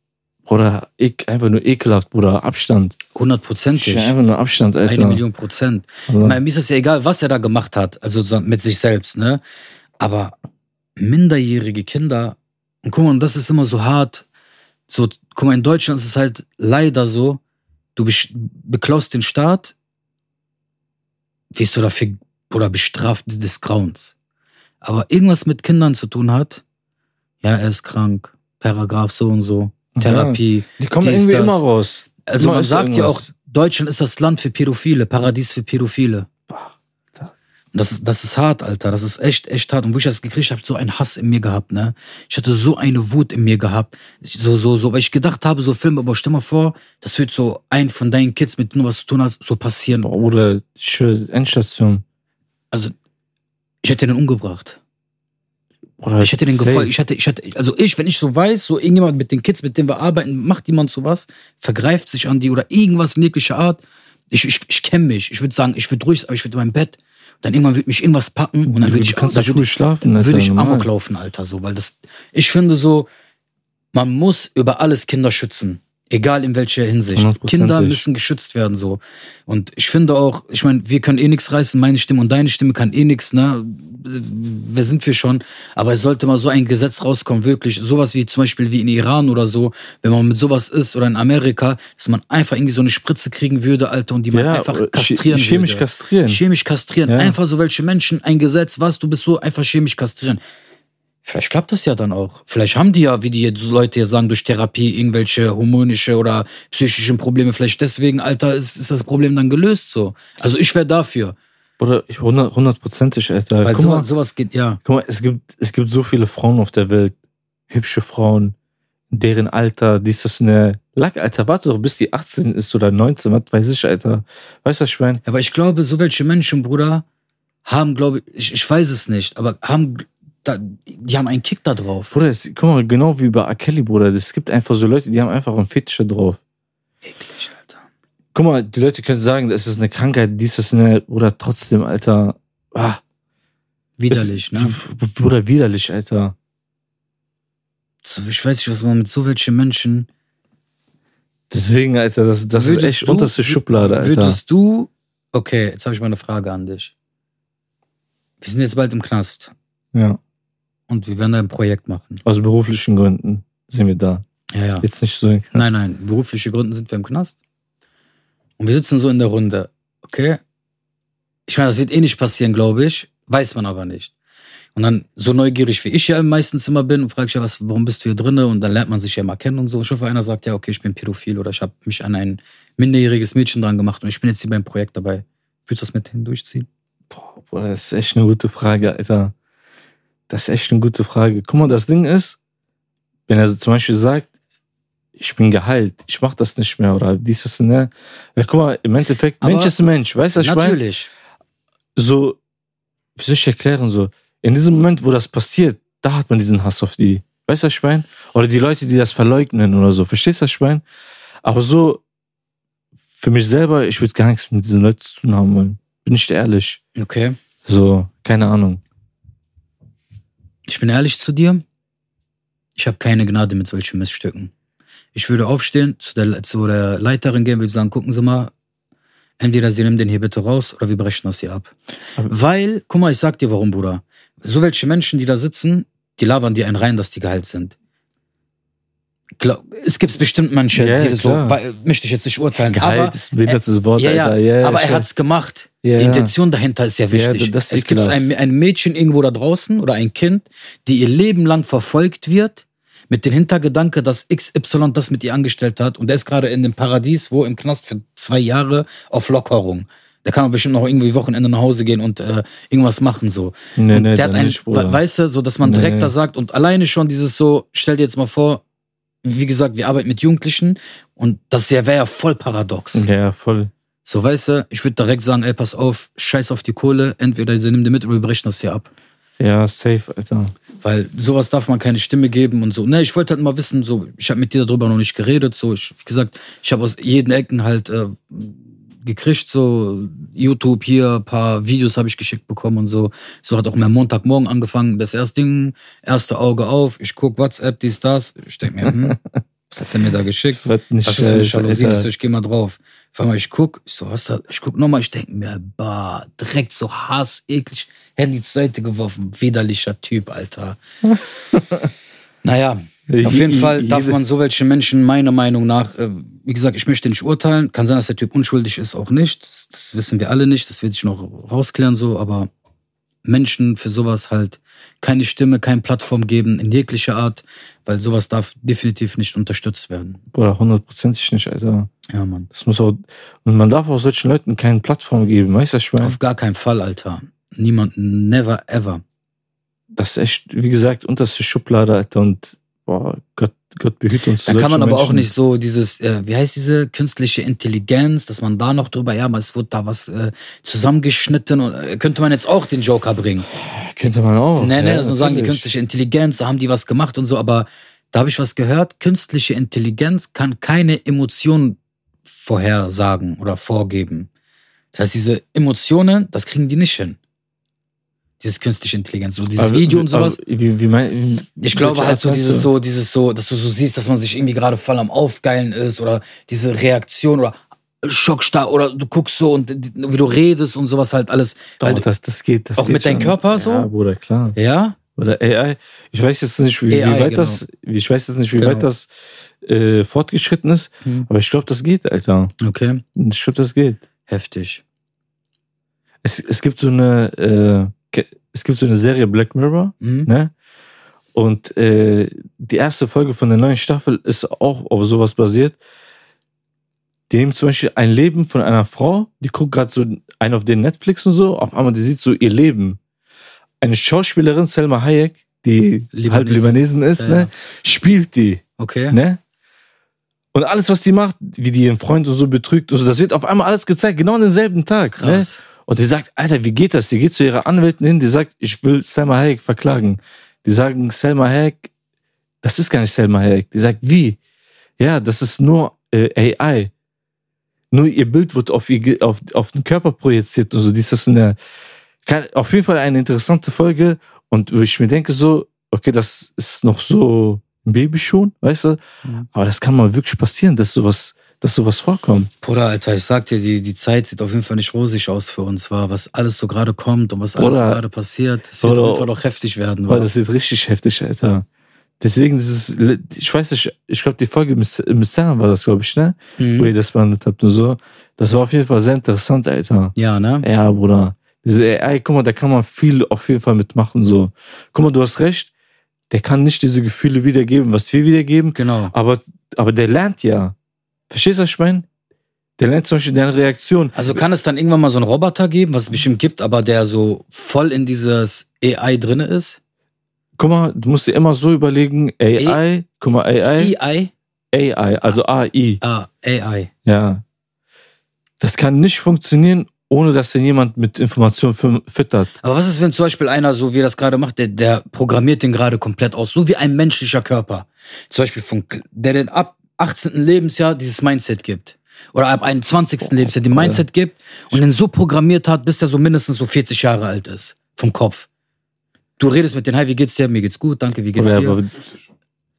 Bruder, ek, einfach nur ekelhaft, Bruder, Abstand. Hundertprozentig. Einfach nur Abstand, Alter. Eine Million Prozent. Ich meine, mir ist es ja egal, was er da gemacht hat, also so mit sich selbst, ne? Aber minderjährige Kinder, und guck mal, und das ist immer so hart. So, guck mal, in Deutschland ist es halt leider so, du beklaust den Staat, wirst du dafür oder bestraft des Grauens. Aber irgendwas mit Kindern zu tun hat, ja, er ist krank, Paragraph so und so, Therapie. Die kommen die irgendwie immer raus. Also Immer man sagt ja auch. Deutschland ist das Land für Pädophile, Paradies für Pädophile. Das, ist- das ist hart, Alter. Das ist echt, echt hart. Und wo ich das gekriegt habe, so einen Hass in mir gehabt, ne? Ich hatte so eine Wut in mir gehabt. So, so, so, weil ich gedacht habe, so Film, aber stell mal vor, das wird so ein von deinen Kids, mit denen du was zu tun hast, so passieren. Oder Endstation. Also, ich hätte den umgebracht. Oder Ich hätte den gefolgt. Ich hätte, ich hätte, also ich, wenn ich so weiß, so irgendjemand mit den Kids, mit denen wir arbeiten, macht jemand sowas, vergreift sich an die oder irgendwas in jeglicher Art. Ich, ich, ich kenne mich. Ich würde sagen, ich würde ruhig, aber ich würde in meinem Bett. Dann irgendwann würde mich irgendwas packen und dann würde ich, kannst dann würde ruhig schlafen, dann würde ich. Amok laufen, Alter, so, weil das, ich finde so, man muss über alles Kinder schützen. Egal in welcher Hinsicht. Hundertprozentig. Kinder müssen geschützt werden so. Und ich finde auch, ich meine, wir können eh nichts reißen, meine Stimme und deine Stimme kann eh nichts, ne? Wer sind wir schon? Aber es sollte mal so ein Gesetz rauskommen, wirklich. Sowas wie zum Beispiel wie in Iran oder so, wenn man mit sowas ist oder in Amerika, dass man einfach irgendwie so eine Spritze kriegen würde, Alter, und die man einfach oder kastrieren che- chemisch würde. kastrieren. Chemisch kastrieren. Ja. Einfach so welche Menschen, ein Gesetz, was, du bist so einfach chemisch kastrieren. Vielleicht klappt das ja dann auch. Vielleicht haben die ja, wie die jetzt Leute hier sagen, durch Therapie irgendwelche hormonische oder psychischen Probleme. Vielleicht deswegen, Alter, ist, ist das Problem dann gelöst so. Also ich wäre dafür. Oder ich hundert- hundertprozentig, Alter. Weil Guck mal, sowas, sowas geht, ja. guck mal es, gibt, es gibt so viele Frauen auf der Welt, hübsche Frauen, deren Alter, dies ist eine Lack, Alter, warte doch, bis die 18 ist oder 19, was weiß ich, Alter. Weißt du, was ich meine? Aber ich glaube, so welche Menschen, Bruder, haben, glaube ich, ich weiß es nicht, aber haben, da, die haben einen Kick da drauf. Bruder, es, guck mal, genau wie bei R. Kelly, Bruder, es gibt einfach so Leute, die haben einfach einen Fetisch da drauf. Eklig, Alter. Guck mal, die Leute können sagen, das ist eine Krankheit, dies ist eine, oder trotzdem, Alter, ah, Widerlich, ist, ne? Bruder, widerlich, Alter. Ich weiß nicht, was man mit so welchen Menschen. Deswegen, Alter, das, das ist echt du- unterste Schublade, Alter. Würdest du. Okay, jetzt habe ich mal eine Frage an dich. Wir sind jetzt bald im Knast Ja, und wir werden da ein Projekt machen. aus beruflichen Gründen sind wir da. Ja, ja. Jetzt nicht so. Nein, nein, berufliche Gründen sind wir im Knast. Und wir sitzen so in der Runde. Okay? Ich meine, das wird eh nicht passieren, glaube ich. Weiß man aber nicht. Und dann, so neugierig wie ich ja meistens immer bin, und frage ich ja, was, warum bist du hier drinne? Und dann lernt man sich ja mal kennen und so. Ich hoffe, einer sagt ja, okay, ich bin pädophil oder ich habe mich an ein minderjähriges Mädchen dran gemacht und ich bin jetzt hier beim Projekt dabei. Würdest du das mit denen durchziehen? Boah, das ist echt eine gute Frage, Alter. Das ist echt eine gute Frage. Guck mal, das Ding ist, wenn er zum Beispiel sagt, ich bin geheilt, ich mach das nicht mehr oder dieses, ne? Ja, guck mal, im Endeffekt, Aber- Mensch ist Mensch, weißt du, ich meine? Natürlich. So, wie soll ich erklären, so, in diesem Moment, wo das passiert, da hat man diesen Hass auf die, weißt du, was ich meine? Oder die Leute, die das verleugnen oder so, verstehst du, was ich meine? Aber so, für mich selber, ich würde gar nichts mit diesen Leuten zu tun haben wollen. Bin ich ehrlich. Okay. So, keine Ahnung. Ich bin ehrlich zu dir. Ich habe keine Gnade mit solchen Missstücken. Ich würde aufstehen, zu der, zu der Leiterin gehen, würde sagen, gucken Sie mal, entweder Sie nehmen den hier bitte raus oder wir brechen das hier ab. Aber- Weil, guck mal, ich sag dir warum, Bruder. So welche Menschen, die da sitzen, die labern dir einen rein, dass die geheilt sind. Glaub, es gibt bestimmt manche, Ja, die so, klar. weil, möchte ich jetzt nicht urteilen, Gehalt aber ist behindertes Wort, ja, ja. Ja, aber er hat's gemacht. Ja. Die Intention dahinter ist ja wichtig. Das ist es gibt ein, ein Mädchen irgendwo da draußen oder ein Kind, die ihr Leben lang verfolgt wird mit dem Hintergedanke, dass XY das mit ihr angestellt hat und der ist gerade in dem Paradies, wo im Knast für zwei Jahre auf Lockerung. Der kann aber bestimmt noch irgendwie Wochenende nach Hause gehen und äh, irgendwas machen so. Nee, und nee, der hat dann ein, nicht, weißt du, so dass man direkt nee. da sagt und alleine schon dieses so, stell dir jetzt mal vor, wie gesagt, wir arbeiten mit Jugendlichen und das wäre ja voll paradox. Ja, voll. So, weißt du, ich würde direkt sagen, ey, pass auf, scheiß auf die Kohle, entweder sie nimmt die mit oder wir brechen das hier ab. Ja, safe, Alter. Weil sowas darf man keine Stimme geben und so. Ne, ich wollte halt mal wissen, so, ich habe mit dir darüber noch nicht geredet, so, ich, wie gesagt, ich habe aus jeden Ecken halt äh, gekriegt, so, YouTube hier, ein paar Videos habe ich geschickt bekommen und so. So hat auch mein Montagmorgen angefangen, das erste Ding, erste Auge auf, ich guck WhatsApp, dies, das, ich denk mir, hm, was hat der mir da geschickt? Was ist für eine Jalousie? Ich Alter. so, ich geh mal drauf. Auf einmal, ich guck, ich so, was da? Ich guck nochmal, ich denke mir, bah, direkt so Hass, eklig, Handy zur Seite geworfen, widerlicher Typ, Alter. naja, auf jeden Je- Fall darf man so welche Menschen meiner Meinung nach, äh, wie gesagt, ich möchte nicht urteilen, kann sein, dass der Typ unschuldig ist, auch nicht. Das, das wissen wir alle nicht, das wird sich noch rausklären so, aber Menschen für sowas halt keine Stimme, keine Plattform geben, in jeglicher Art, weil sowas darf definitiv nicht unterstützt werden. Bruder, hundertprozentig nicht, Alter. Ja, Mann. Das muss auch, und man darf auch solchen Leuten keine Plattform geben, weißt du, ich meine? Auf gar keinen Fall, Alter. Niemand, never ever. Das ist echt, wie gesagt, unterste Schublade, Alter, und, boah, Gott, Gott behüte uns. Da kann man aber auch Menschen. nicht so dieses, äh, wie heißt diese künstliche Intelligenz, dass man da noch drüber, ja, aber es wird da was äh, zusammengeschnitten und äh, könnte man jetzt auch den Joker bringen. Könnte man auch. nee, nee, ja, dass man sagen, die künstliche Intelligenz, da haben die was gemacht und so, aber da habe ich was gehört, künstliche Intelligenz kann keine Emotionen vorhersagen oder vorgeben. Das heißt, diese Emotionen, das kriegen die nicht hin. Dieses künstliche Intelligenz, so dieses Aber- Video und sowas. aber Wie, wie mein, Ich glaube halt so dieses so, dieses so, dass du so siehst, dass man sich irgendwie gerade voll am Aufgeilen ist oder diese Reaktion oder Schockstarr oder du guckst so und wie du redest und sowas halt alles. Doch, Weil, das, das geht. Das auch geht mit deinem. Körper so? Ja, Bruder, klar. ja? Oder AI. Ich weiß jetzt nicht, wie, AI, wie weit genau. das, wie- ich weiß jetzt nicht, wie Genau. weit das äh, fortgeschritten ist, Hm. aber ich glaube, das geht, Alter. Okay. Ich glaube, das geht. Heftig. Es, es gibt so eine, äh, es gibt so eine Serie Black Mirror, Mhm. ne? Und äh, die erste Folge von der neuen Staffel ist auch auf sowas basiert. Die nehmen zum Beispiel ein Leben von einer Frau, die guckt gerade so einen auf den Netflix und so, auf einmal die sieht so ihr Leben. Eine Schauspielerin, Selma Hayek, die Libanesin. halb Libanesin ist, Ja, ne, spielt die, Okay. ne? Und alles, was die macht, wie die ihren Freund und so betrügt und so, das wird auf einmal alles gezeigt, genau an denselben Tag. Ne? Und die sagt, Alter, wie geht das? Die geht zu ihrer Anwältin hin, die sagt, ich will Selma Hayek verklagen. Die sagen, Selma Hayek, das ist gar nicht Selma Hayek. Die sagt, wie? Ja, das ist nur äh, AI. Nur ihr Bild wird auf, ihr, auf, auf den Körper projiziert und so. Die ist das in der, auf jeden Fall eine interessante Folge. Und wo ich mir denke so, okay, das ist noch so ein Babyschuh, weißt du? Mhm. Aber das kann mal wirklich passieren, dass sowas, dass sowas vorkommt. Bruder, Alter, ich sag dir, die, die Zeit sieht auf jeden Fall nicht rosig aus für uns, war, was alles so gerade kommt und was alles so gerade passiert. Es wird Bruder. auf jeden Fall auch heftig werden. Weil wa? das wird richtig heftig, Alter. Deswegen dieses, ich weiß nicht, ich glaube, die Folge mit Sam war das, glaube ich, ne? Wo Mhm. ihr das behandelt habt und so. Das war auf jeden Fall sehr interessant, Alter. Ja, ne? Ja, Bruder. Diese AI, guck mal, da kann man viel auf jeden Fall mitmachen, so. Guck mal, du hast recht. Der kann nicht diese Gefühle wiedergeben, was wir wiedergeben, Genau. aber, aber der lernt ja. Verstehst du, was ich meine? Der lernt zum Beispiel deine Reaktion. Also kann es dann irgendwann mal so einen Roboter geben, was es bestimmt gibt, aber der so voll in dieses AI drinne ist? Guck mal, du musst dir immer so überlegen, AI, guck mal, AI, AI? AI, also AI. Ah, AI. Ja. Das kann nicht funktionieren, ohne dass denn jemand mit Informationen fü- füttert. Aber was ist, wenn zum Beispiel einer, so wie er das gerade macht, der, der programmiert den gerade komplett aus, so wie ein menschlicher Körper. Zum Beispiel von, der den ab 18. Lebensjahr dieses Mindset gibt. Oder ab 21. Lebensjahr die Mindset gibt und den so programmiert hat, bis der so mindestens so 40 Jahre alt ist. Vom Kopf. Du redest mit denen, hi, wie geht's dir? Mir geht's gut, danke, wie geht's dir? ja schon.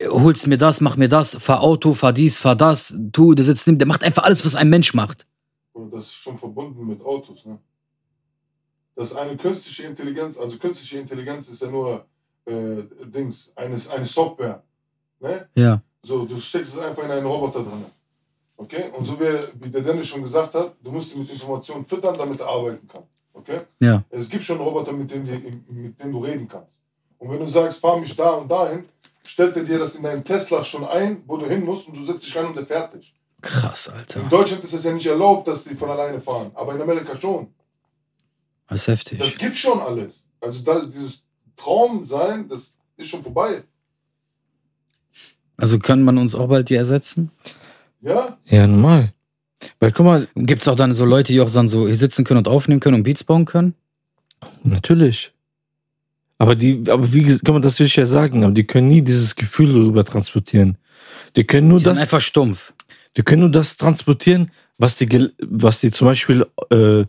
Holst mir das, mach mir das, fahr Auto, fahr dies, fahr das, tu, der sitzt neben, der macht einfach alles, was ein Mensch macht. Und das ist schon verbunden mit Autos, ne? Das ist eine künstliche Intelligenz, also künstliche Intelligenz ist ja nur äh, Dings, eine, eine Software. Ne? Ja. So, du steckst es einfach in einen Roboter drin. Okay? Und so wie, der Dennis schon gesagt hat, du musst ihn mit Informationen füttern, damit er arbeiten kann. Okay? Ja. Es gibt schon Roboter, mit denen, die, mit denen du reden kannst. Und wenn du sagst, fahr mich da und dahin, stellt er dir das in deinen Tesla schon ein, wo du hin musst und du setzt dich rein und der fährt dich. Krass, Alter. In Deutschland ist es ja nicht erlaubt, dass die von alleine fahren, aber in Amerika schon. Das ist heftig. Das gibt schon alles. Also da, dieses Traum sein, das ist schon vorbei. Also kann man uns auch bald die ersetzen? Ja? ja, normal. Weil guck mal, Gibt es auch dann so Leute, die auch dann so hier sitzen können und aufnehmen können und Beats bauen können? natürlich. Aber die, aber wie gesagt, guck mal, das will ich ja sagen, aber die können nie dieses Gefühl rüber transportieren. Die können nur Die sind das, einfach stumpf. die können nur das transportieren, was die, gel- was die zum Beispiel äh,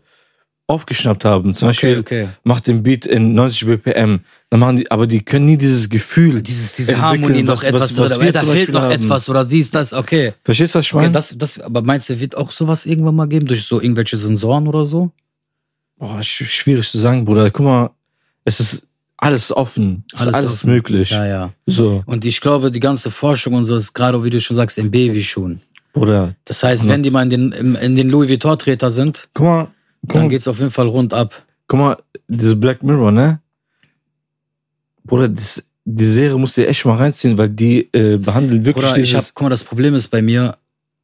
aufgeschnappt haben. Zum Okay, Beispiel okay. macht den Beat in 90 BPM. Dann machen die, aber die können nie dieses Gefühl. Dieses, diese Harmonie noch was- etwas was- was da fehlt noch haben. etwas oder siehst das, okay. Verstehst du, was ich okay meine? das, das, aber meinst du, wird auch sowas irgendwann mal geben durch so irgendwelche Sensoren oder so? Boah, sch- schwierig zu sagen, Bruder. Guck mal, es ist alles offen. Es ist Alles alles offen. möglich. Ja, ja. So, Und ich glaube, die ganze Forschung und so ist gerade, wie du schon sagst, im Babyschuhen. Bruder. Das heißt, wenn die mal in den, in den Louis Vuitton-Treter sind, Guck mal, dann geht's auf jeden Fall rund ab. guck mal, diese Black Mirror, ne? Bruder, das, die Serie musst du echt mal reinziehen, weil die äh, behandeln wirklich Oder ich hab, guck mal, das Problem ist bei mir,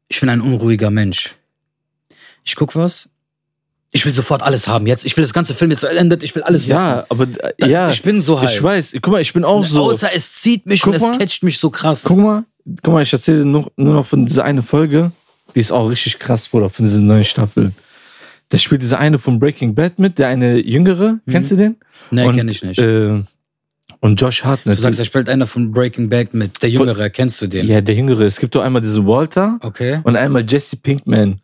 ich bin ein unruhiger Mensch. Ich guck was, ich will sofort alles haben jetzt. Ich will das ganze Film jetzt endet, ich will alles ja, aber äh, wissen. Das, ja, Ich bin so halt. ich weiß. Guck mal, ich bin auch so. Außer es zieht mich Guck und es mal. catcht mich so krass. Guck mal, guck mal, ich erzähle dir noch, nur noch von dieser eine Folge. Die ist auch richtig krass, Bruder, von dieser neuen Staffel. Da spielt dieser eine von Breaking Bad mit, der eine jüngere. Kennst du den? nee, und, kenn ich nicht. Äh, und Josh Hartnett. du sagst, da spielt einer von Breaking Bad mit. Der Jüngere, kennst du den? ja, der Jüngere. Es gibt doch einmal diesen Walter Okay. und einmal Jesse Pinkman.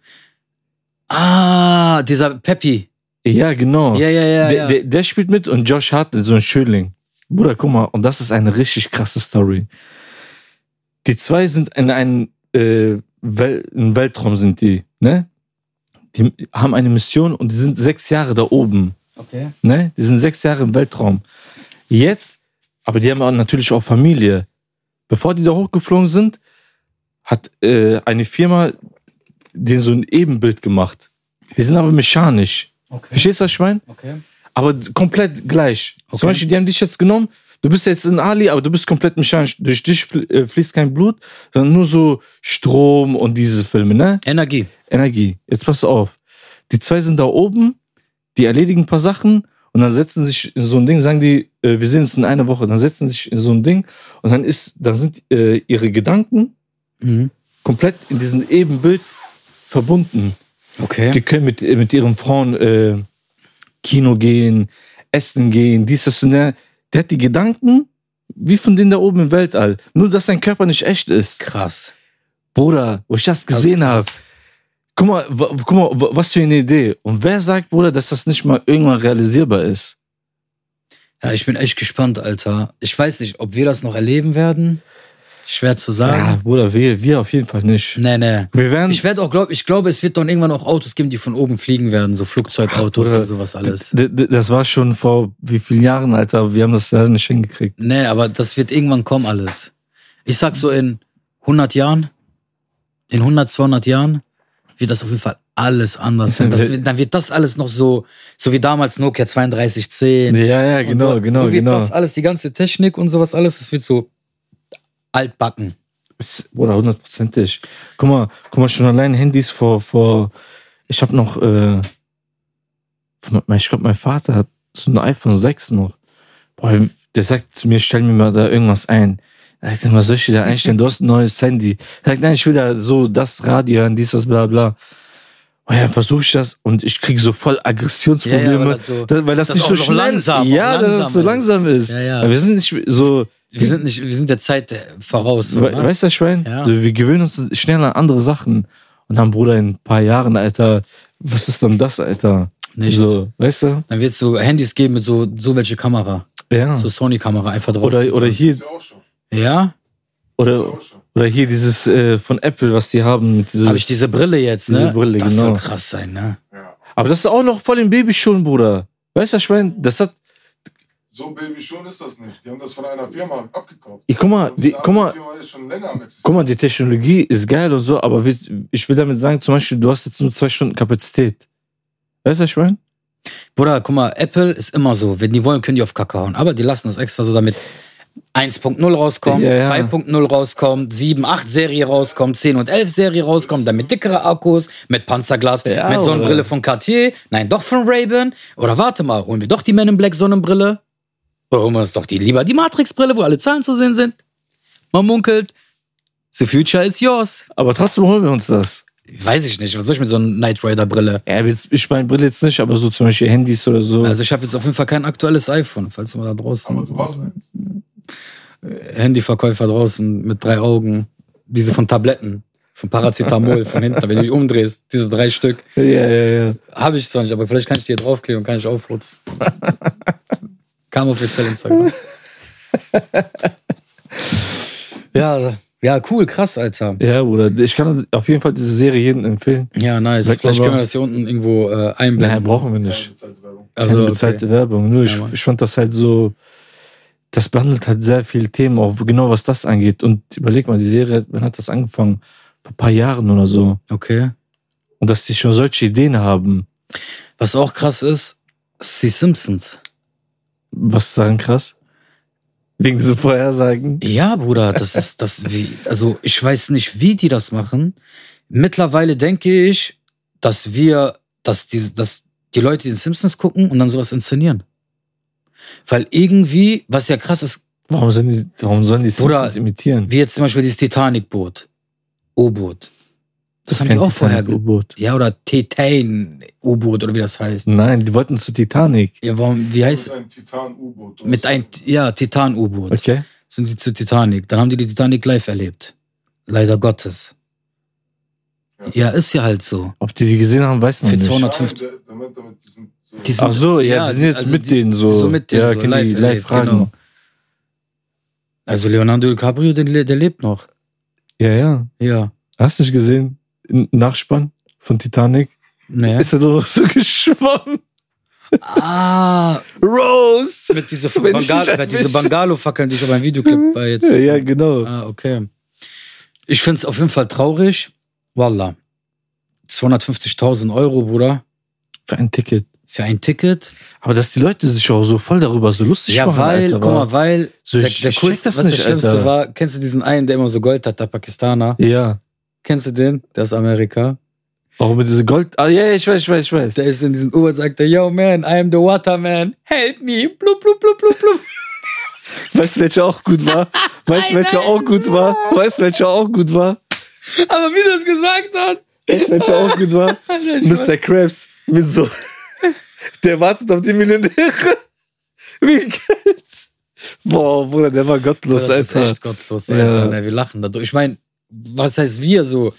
Ah, dieser Peppy. Ja, genau. Ja, ja, ja. der, ja. Der, der spielt mit und Josh Hart, so ein Schönling. Bruder, guck mal, und das ist eine richtig krasse Story. Die zwei sind in einem äh, Wel Weltraum sind die, ne? Die haben eine Mission und die sind sechs Jahre da oben, okay. ne? Die sind sechs Jahre im Weltraum. Jetzt, aber die haben natürlich auch Familie. Bevor die da hochgeflogen sind, hat äh, eine Firma denen so ein Ebenbild gemacht. Die sind aber mechanisch. Okay. Verstehst du, was ich meine? Okay. Aber komplett gleich. Okay. Zum Beispiel, die haben dich jetzt genommen, du bist jetzt ein Ali, aber du bist komplett mechanisch. Durch dich äh, fließt kein Blut, sondern nur so Strom und diese Filme, ne? Energie. Energie. Jetzt pass auf. Die zwei sind da oben, die erledigen ein paar Sachen und dann setzen sich in so ein Ding, sagen die, äh, wir sehen uns in einer Woche, dann setzen sich in so ein Ding und dann ist, dann sind äh, ihre Gedanken Mhm. komplett in diesem Ebenbild verbunden. Okay. Die können mit, mit ihren Frauen äh, Kino gehen, essen gehen, dies, das und der. Hat die Gedanken wie von denen da oben im Weltall. Nur, dass sein Körper nicht echt ist. Krass. Bruder, wo ich das gesehen habe. Guck mal, guck mal, wa- was für eine Idee. Und wer sagt, Bruder, dass das nicht mal irgendwann realisierbar ist? Ja, ich bin echt gespannt, Alter. Ich weiß nicht, ob wir das noch erleben werden. Schwer zu Ja, sagen. Bruder, wir, wir auf jeden Fall nicht. Nee, nee. Wir werden. Ich werde auch glaub, ich glaube, es wird dann irgendwann auch Autos geben, die von oben fliegen werden, so Flugzeugautos Bruder, und sowas alles. Das war schon vor wie vielen Jahren, Alter. Wir haben das leider nicht hingekriegt. Nee, aber das wird irgendwann kommen alles. Ich sag so in 100 Jahren, in 100, 200 Jahren wird das auf jeden Fall alles anders sein. Wird, dann wird das alles noch so, so wie damals Nokia 3210. Ja, ja, genau, so, genau, so wird genau. das alles, die ganze Technik und sowas alles, das wird so altbacken. Bruder, hundertprozentig. Guck mal, guck mal, schon allein Handys vor, vor, ich habe noch, äh, ich glaube, mein Vater hat so ein iPhone 6 noch. Boah, der sagt zu mir, stell mir mal da irgendwas ein. Da sag ich, was soll ich da einstellen? Du hast ein neues Handy. Er sagt, nein, ich will da so das Radio hören, dies, das, bla, bla. Oh ja, versuche ich das und ich kriege so voll Aggressionsprobleme, Ja, ja, weil das so- weil das, das nicht so schnell langsam, Ja, auch dass es langsam so langsam ist. Ja, wir sind nicht so, Wir sind nicht, wir sind der Zeit voraus. So, We ne? Weißt du, Schwein? Ja. So, wir gewöhnen uns schnell an andere Sachen. Und dann, Bruder, in ein paar Jahren, Alter, was ist dann das, Alter? Nichts. So, weißt du? Dann wird es so Handys geben mit so, so welche Kamera. Ja. So Sony-Kamera einfach drauf. Oder, oder hier, ja auch schon. ja? Ist oder, oder hier dieses äh, von Apple, was die haben. Habe ich diese Brille jetzt, ne? Diese Brille, das genau. soll krass sein, ne? Ja. Aber das ist auch noch voll im Babyschuhen, Bruder. Weißt du, Schwein? Das hat, So Baby schon ist das nicht. Die haben das von einer Firma abgekauft. ich, guck mal, die, guck mal, guck mal, die Technologie ist geil und so, aber ich will damit sagen, zum Beispiel, du hast jetzt nur zwei Stunden Kapazität. Weißt du, Schwein? Bruder, guck mal, Apple ist immer so. Wenn die wollen, können die auf Kacke hauen. Aber die lassen das extra so, damit 1.0 rauskommt, Ja, ja. 2.0 rauskommt, 7, 8 Serie rauskommt, 10 und 11 Serie rauskommt, dann mit dickere Akkus, mit Panzerglas, Ja, mit oder? Sonnenbrille von Cartier, nein, doch von Ray-Ban. Oder warte mal, holen wir doch die Men in Black Sonnenbrille? Oder holen wir uns doch die, lieber die Matrix-Brille, wo alle Zahlen zu sehen sind? Man munkelt, the future is yours. Aber trotzdem holen wir uns das. Weiß ich nicht, was soll ich mit so einer Knight Rider-Brille? Ja, jetzt, ich meine Brille jetzt nicht, aber so zum Beispiel Handys oder so. Also ich habe jetzt auf jeden Fall kein aktuelles iPhone, falls du mal da draußen... Aber du. Handyverkäufer draußen mit drei Augen. Diese von Tabletten. Von Paracetamol von hinten. Wenn du die umdrehst, diese drei Stück. ja, ja, ja. Habe ich zwar nicht, aber vielleicht kann ich die hier draufkleben und kann ich auffotos. Kam offiziell Instagram. ja, ja, cool, krass, Alter. Ja, Bruder, ich kann auf jeden Fall diese Serie jedem empfehlen. Ja, nice. Vielleicht mal, können wir das hier unten irgendwo äh, Naja, einblenden. brauchen wir Keine nicht. bezahlte Werbung. also, Keine bezahlte okay. Werbung. Nur ich, Ja, ich fand das halt so, das behandelt halt sehr viele Themen, auch genau was das angeht. Und überleg mal, die Serie, wann hat das angefangen? Vor ein paar Jahren oder so. okay. Und dass die schon solche Ideen haben. Was auch krass ist, ist die Simpsons. Was daran krass? Wegen diese Vorhersagen. Ja, Bruder, das ist das wie, also ich weiß nicht, wie die das machen. Mittlerweile denke ich, dass wir, dass die, dass die Leute den Simpsons gucken und dann sowas inszenieren. Weil irgendwie, was ja krass ist, Warum sollen die, warum sollen die Bruder, Simpsons imitieren? wie jetzt zum Beispiel dieses Titanic-Boot, U-Boot. Das, haben kennt die auch vorher, U-Boot. ja, oder Titan-U-Boot oder wie das heißt. Nein, die wollten zu Titanic. Ja, warum, wie Das heißt, ist ein Titan-U-Boot. mit ein, ja, Titan-U-Boot. Okay? Sind sie zu Titanic. Dann haben die die Titanic live erlebt. Leider Gottes. Ja, ist ja halt so. Ob die die gesehen haben, weiß man Für nicht. 200 250. Damit, damit die sind, So. Die sind- Ach so, ja, Ja, die sind jetzt also mit die- denen so. so mit denen, ja, so können die live live erlebt, fragen. genau. Also Leonardo DiCaprio, der, der lebt noch. Ja, ja. Ja. Hast du nicht gesehen? Nachspann von Titanic? Naja. Ist er doch so geschwommen? Ah, Rose! mit diese, Wenn ich dich Bangal, mit diese. Bangalo-Fackeln, die ich aber im Videoclip war jetzt. Ja, ja, genau. Ah, okay. Ich finde es auf jeden Fall traurig. Wallah. 250.000 Euro, Bruder, Für ein Ticket. für ein Ticket. Aber dass die Leute sich auch so voll darüber so lustig Ja, machen, weil, Alter, guck mal, weil So, der, ich- der ich coolste, das was nicht, das Schlimmste Alter. war, kennst du diesen einen, der immer so Gold hat, der Pakistaner? Ja. Kennst du den? Der aus Amerika. Auch mit diesem Gold. Ah, ja, ja, ich weiß, ich weiß, ich weiß. Der ist in diesem U-Boot, sagt er, yo man, I am the water man, help me, blub, blub, blub, blub, blub. Weißt du, welcher auch gut war? Weißt du, welcher auch gut war? Weißt du, welcher auch gut war? Aber wie das gesagt hat. Weißt du, welcher auch gut war? Alter, Mr. Krabs. Mit so. Der wartet auf die Millionäre. Wie geil. Boah, Bruder, der war gottlos, das ist Alter. echt gottlos, Ja. Alter. Ne, wir lachen dadurch. Ich meine, was heißt wir so?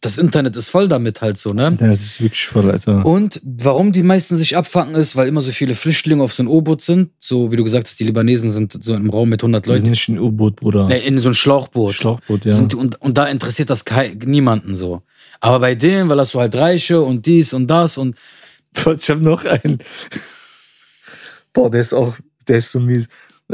Das Internet ist voll damit halt so, Das ne? Internet ist wirklich voll, Alter. Und warum die meisten sich abfacken ist, weil immer so viele Flüchtlinge auf so ein U-Boot sind. So wie du gesagt hast, die Libanesen sind so im Raum mit 100 Die sind Leuten. nicht ein U-Boot, Bruder. Ne, in so ein Schlauchboot. Schlauchboot, ja. Sind und, und da interessiert das kei- niemanden so. Aber bei denen, weil das so halt Reiche und dies und das und Warte, Ich habe noch einen. Boah, der ist auch, der ist so mies.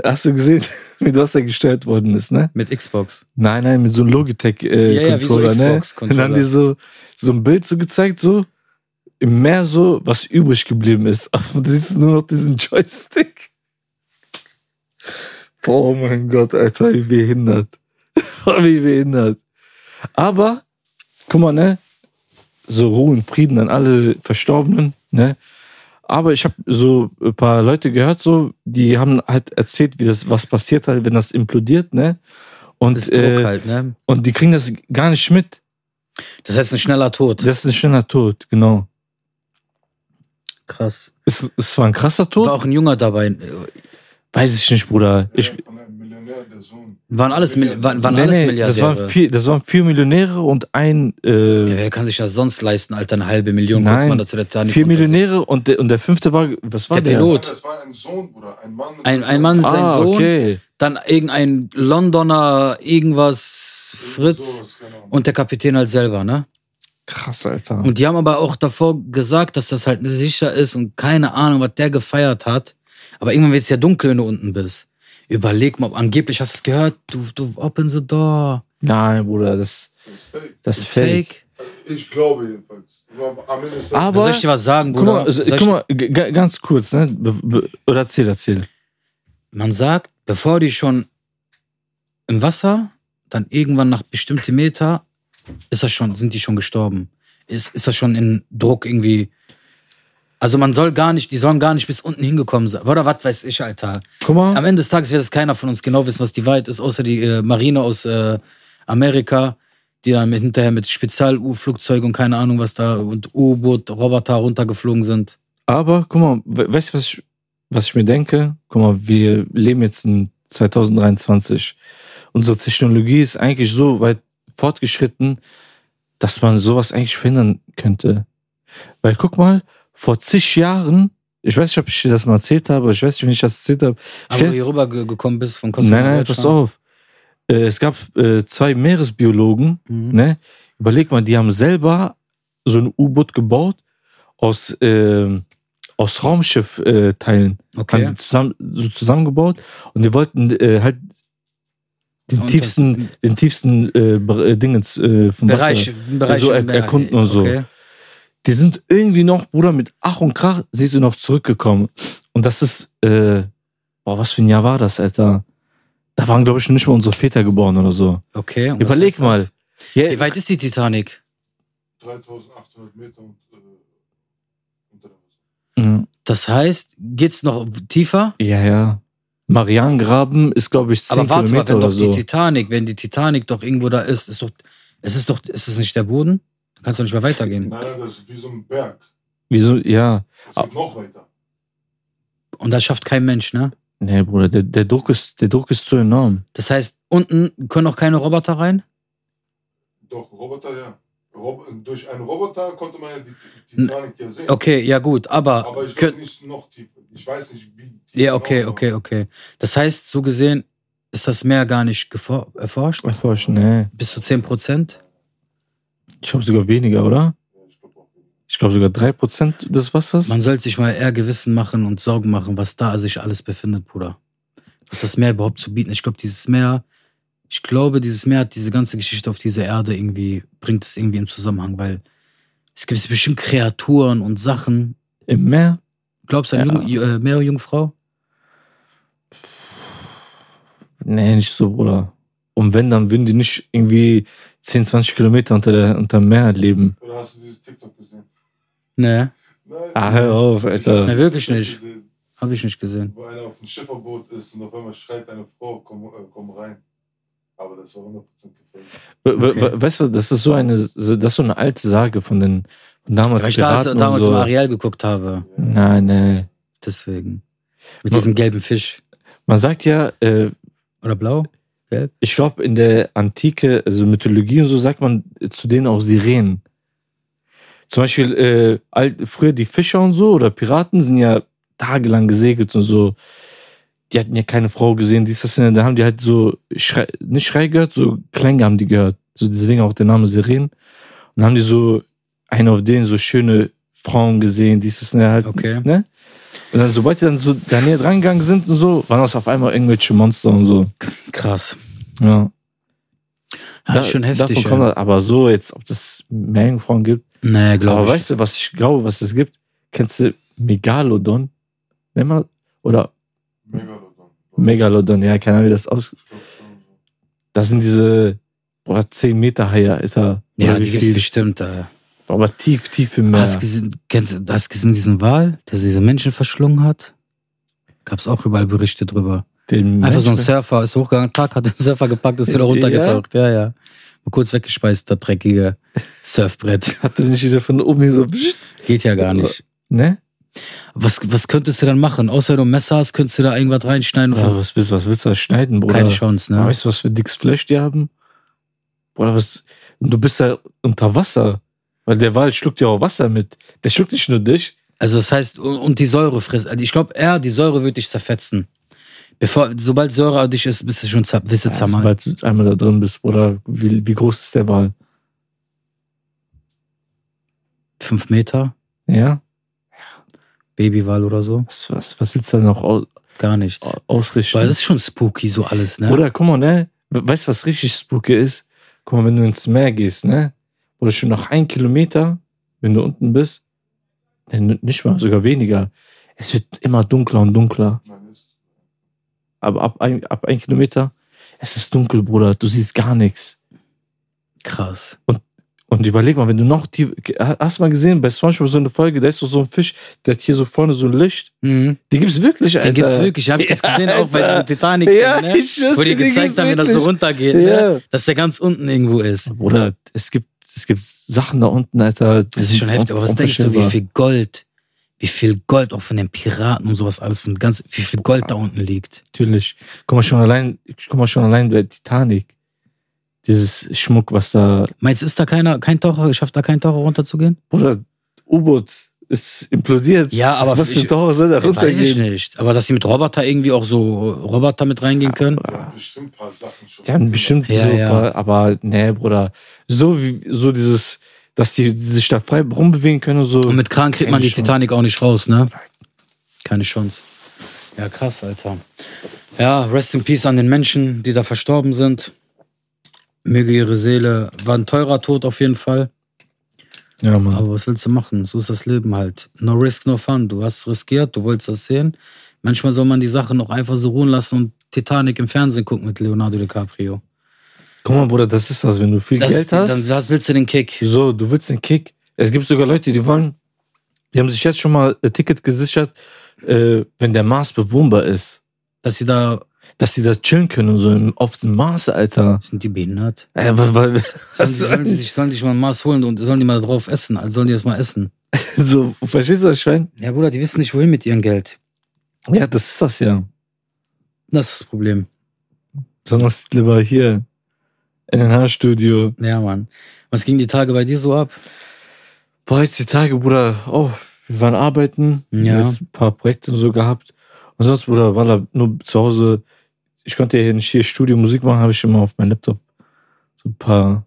Hast du gesehen, mit was der gesteuert worden ist, ne? mit Xbox. Nein, nein, mit so einem Logitech äh, Ja, ja, wie so ne? Und dann haben die so, so ein Bild so gezeigt, so im Meer so, was übrig geblieben ist. Aber du siehst nur noch diesen Joystick. Boah, oh mein Gott, Alter, wie behindert. wie behindert. Aber, guck mal, ne? So Ruhe und Frieden an alle Verstorbenen, ne? Aber ich habe so ein paar Leute gehört, so, die haben halt erzählt, wie das, was passiert halt, wenn das implodiert, ne? Und, Das ist Druck äh, halt, ne? und die kriegen das gar nicht mit. Das heißt ein schneller Tod. Das ist ein schneller Tod, genau. Krass. Es, es war ein krasser Tod. War auch ein Junger dabei. Weiß ich nicht, Bruder. Ich, Waren alles, waren, waren nee, alles nee, Milliardäre. das, waren vier, das waren vier Millionäre und ein, ja, äh, wer kann sich das sonst leisten, Alter? Eine halbe Million Nein, mal dazu der vier Millionäre und der, und der fünfte war, was war Der der? Pilot. Das war ein Sohn, Bruder. Ein Mann mit Ein- ein Mann mit- sein Ah, Sohn. okay. Dann irgendein Londoner, irgendwas, Fritz Sowas, genau. und der Kapitän halt selber, ne? Krass, Alter. Und die haben aber auch davor gesagt, dass das halt sicher ist und keine Ahnung, was der gefeiert hat. Aber irgendwann wird es ja dunkel, wenn du unten bist. Überleg mal, angeblich hast du es gehört, du, du open the door. Nein, Bruder, das, Das ist fake. das Ist ist fake. fake. Ich glaube jedenfalls. Aber Soll ich dir was sagen, Guck Bruder? mal, also, guck mal ganz kurz, ne? Be be oder erzähl, erzähl. Man sagt, bevor die schon im Wasser, dann irgendwann nach bestimmten Meter, ist das schon, sind die schon gestorben. Ist, ist das schon in Druck irgendwie. Also man soll gar nicht, die sollen gar nicht bis unten hingekommen sein. Oder was weiß ich, Alter. Guck mal. Am Ende des Tages wird es keiner von uns genau wissen, was die Wahrheit ist, außer die äh, Marine aus äh, Amerika, die dann mit, hinterher mit Spezial-U-Flugzeugen und keine Ahnung was da und U-Boot, Roboter runtergeflogen sind. Aber guck mal, we- weißt du, was ich, was ich mir denke? Guck mal, wir leben jetzt in 2023. Unsere Technologie ist eigentlich so weit fortgeschritten, dass man sowas eigentlich verhindern könnte. Weil guck mal, vor zig Jahren, ich weiß nicht, ob ich dir das mal erzählt habe, ich weiß nicht, wenn ich das erzählt habe. Ich Aber du kenn- hier rüber ge- gekommen bist von Kosovo. nein, nein, pass auf. Äh, Es gab äh, zwei Meeresbiologen, Mhm. ne? Überleg mal, die haben selber so ein U-Boot gebaut aus, äh, aus Raumschiffteilen. Teilen. Okay. Haben die zusammen, so zusammengebaut und die wollten äh, halt den Und tiefsten, den tiefsten äh, äh, Dingens äh, vom Bereich, Wasser. Bereich so er- erkunden und so. Okay. Die sind irgendwie noch, Bruder, mit Ach und Krach sind sie noch zurückgekommen. Und das ist, äh, boah, was für ein Jahr war das, Alter? Da waren, glaube ich, noch nicht mal unsere Väter geboren oder so. okay. und Überleg mal. Ja, Wie weit ist die Titanic? 3800 Meter und, äh, unter dem Wasser. Mhm. Das heißt, geht's noch tiefer? Ja, ja. Marianengraben ist, glaube ich, 10 Aber warte mal, Kilometer wenn oder doch so. die Titanic, wenn die Titanic doch irgendwo da ist, ist doch, es ist doch, ist es nicht der Boden? Kannst du nicht mehr weitergehen. Nein, nein, das ist wie so ein Berg. Wieso? Ja. Es geht noch weiter. Und das schafft kein Mensch, ne? Nee, Bruder, der, der, Druck ist, der Druck ist zu enorm. Das heißt, unten können auch keine Roboter rein? Doch, Roboter, ja. Rob durch einen Roboter konnte man ja die die Titanic ja sehen. Okay, ja gut, aber, Aber ich könnt- glaube nicht noch tiefer. Ich weiß nicht, wie tief. ja, okay, genau, okay, okay. Das heißt, so gesehen ist das Meer gar nicht erforscht. Erforscht, nee. Bis zu 10 Prozent. Ich glaube sogar weniger, oder? Ich glaube sogar 3% des Wassers. Man sollte sich mal eher Gewissen machen und Sorgen machen, was da sich alles befindet, Bruder. Was das Meer überhaupt zu bieten. Ich glaube, dieses Meer, ich glaube, dieses Meer hat diese ganze Geschichte auf dieser Erde irgendwie, bringt es irgendwie im Zusammenhang, weil es gibt bestimmt Kreaturen und Sachen. Im Meer? Glaubst du an Ja. Jung, äh, Meerjungfrau? Nee, nicht so, Bruder. Und wenn, dann würden die nicht irgendwie 10, 20 Kilometer unter, der, unter dem Meer leben. Oder hast du dieses TikTok gesehen? Nee, Nein. Ah, hör auf, Alter. Na, wirklich nicht. Gesehen, habe ich nicht gesehen. Wo einer auf dem Schifferboot ist und auf einmal schreit eine Frau, komm, äh, komm rein. Aber das war 100% gefällt. Okay. we- Weißt du, was, das ist so eine, das ist so eine alte Sage von den von damals Weil ich damals und so. mal Ariel geguckt habe. Nein, nein. Deswegen. Mit Ma- diesem gelben Fisch. Man sagt ja, äh, Oder blau? Ich glaube in der Antike, also Mythologie und so sagt man zu denen auch Sirenen. Zum Beispiel äh, alt, früher die Fischer und so oder Piraten sind ja tagelang gesegelt und so. Die hatten ja keine Frau gesehen, dies, das, da haben die halt so Schrei, nicht Schrei gehört, so Klänge haben die gehört. So deswegen auch der Name Sirenen. Und dann haben die so eine auf denen so schöne Frauen gesehen, dies, das, halt. Okay. Ne? Und dann, sobald die dann so da näher dran gegangen sind und so, waren das auf einmal irgendwelche Monster und so. Krass. Ja. Das ist schon heftig. Davon kommt ja. das, aber so jetzt, ob das Meerjungfrauen gibt. Nee, aber glaube ich. weißt du, was ich glaube, was es gibt? Kennst du Megalodon? Nenn mal, oder Megalodon. Megalodon, ja, keine Ahnung, wie das aus. Das sind diese, boah, 10 Meter Haie, Alter. ja, die gibt's bestimmt. Äh. Aber tief, tief im Meer. Hast du gesehen, kennst, hast gesehen diesen Wal, der diese Menschen verschlungen hat? Gab's auch überall Berichte drüber. Den Einfach so ein Menschen- Surfer ist hochgegangen, Tag hat den Surfer gepackt, ist wieder runtergetaucht. Ja, ja. Mal kurz weggespeist, das dreckige Surfbrett. Hat das nicht wieder von oben hier so, Geht ja gar nicht. ne? Was, was könntest du dann machen? Außer du ein Messer hast, könntest du da irgendwas reinschneiden? Ja, was, willst, was willst du da schneiden, Bruder? Keine Chance, ne? Weißt du, was für dickes Fleisch die haben? Bruder, was, und du bist ja unter Wasser. Weil der Wal schluckt ja auch Wasser mit. Der schluckt nicht nur dich. Also das heißt, und die Säure frisst. Also ich glaube, eher die Säure wird dich zerfetzen. Bevor, sobald Säure an dich ist, bist du schon zer, bist du Ja, sobald du einmal da drin bist, Bruder, wie, wie groß ist der Wal? Fünf Meter, Ja? Babywal oder so. Was, was, was willst du da noch au, Gar nichts. au- ausrichten? Weil das ist schon spooky, so alles, ne? Oder guck mal, ne? Weißt du, was richtig spooky ist? Guck mal, wenn du ins Meer gehst, ne? Oder schon nach ein Kilometer, wenn du unten bist, dann nicht mal, sogar weniger. Es wird immer dunkler und dunkler. Aber ab ein, ab ein Kilometer, es ist dunkel, Bruder. Du siehst gar nichts. Krass. Und überleg mal, wenn du noch tief. Hast du mal gesehen, bei SpongeBob so eine Folge, da ist so, so ein Fisch, der hat hier so vorne so ein Licht. Mhm. Die gibt's wirklich, Alter. Den gibt's wirklich. Hab ich Ja, gesehen, auch bei Alter. dieser Titanic, Ja, ne? ich wo die gezeigt haben, wie das so runtergeht, ne? Ja. dass der ganz unten irgendwo ist. Bruder, es gibt, es gibt Sachen da unten, Alter. Das ist schon heftig. Aber was denkst du, wie viel Gold, wie viel Gold auch von den Piraten und sowas alles, von ganz, wie viel Gold da unten liegt? Natürlich. Guck mal schon allein, guck mal schon allein bei Titanic. Dieses Schmuck, was da, Meinst du, ist da keiner, kein Taucher, schafft da kein Taucher runterzugehen? Bruder, U-Boot ist implodiert. Ja, aber was für ich, Taucher soll da weiß ich nicht. Aber dass sie mit Roboter irgendwie auch so Roboter mit reingehen können? Die haben bestimmt ein paar Sachen schon. Die haben bestimmt Ja, so, ja. Paar, aber nee, Bruder. So wie, so dieses, dass die sich da frei rumbewegen können und so. Und mit Kran kriegt man die Chance. Titanic auch nicht raus, ne? Keine Chance. Ja, krass, Alter. Ja, rest in peace an den Menschen, die da verstorben sind. Möge ihre Seele, war ein teurer Tod auf jeden Fall. Ja, Mann. Aber was willst du machen? So ist das Leben halt. No risk, no fun. Du hast riskiert, du wolltest das sehen. Manchmal soll man die Sache noch einfach so ruhen lassen und Titanic im Fernsehen gucken mit Leonardo DiCaprio. Guck mal, Bruder, das ist das, wenn du viel Das, Geld hast. dann was willst du den Kick? So, du willst den Kick. Es gibt sogar Leute, die wollen, die haben sich jetzt schon mal ein Ticket gesichert, äh, wenn der Mars bewohnbar ist. Dass sie da, Dass sie da chillen können und so im- auf dem Mars, Alter. sind die behindert? Äh, weil, weil, Sollen die, sollen, die sich, sollen die sich mal ein Maß holen und sollen die mal drauf essen? Also sollen die das mal essen? so, verstehst du das, Schwein? Ja, Bruder, die wissen nicht, wohin mit ihrem Geld. Ja, das ist das ja. Das ist das Problem. Sondern es lieber hier NNH-Studio. Ja, Mann. Was ging die Tage bei dir so ab? Boah, jetzt die Tage, Bruder, oh, wir waren arbeiten, Ja. jetzt ein paar Projekte so gehabt. Und sonst, Bruder, war da nur zu Hause. Ich konnte ja hier nicht hier Studio Musik machen, habe ich immer auf meinem Laptop so ein paar,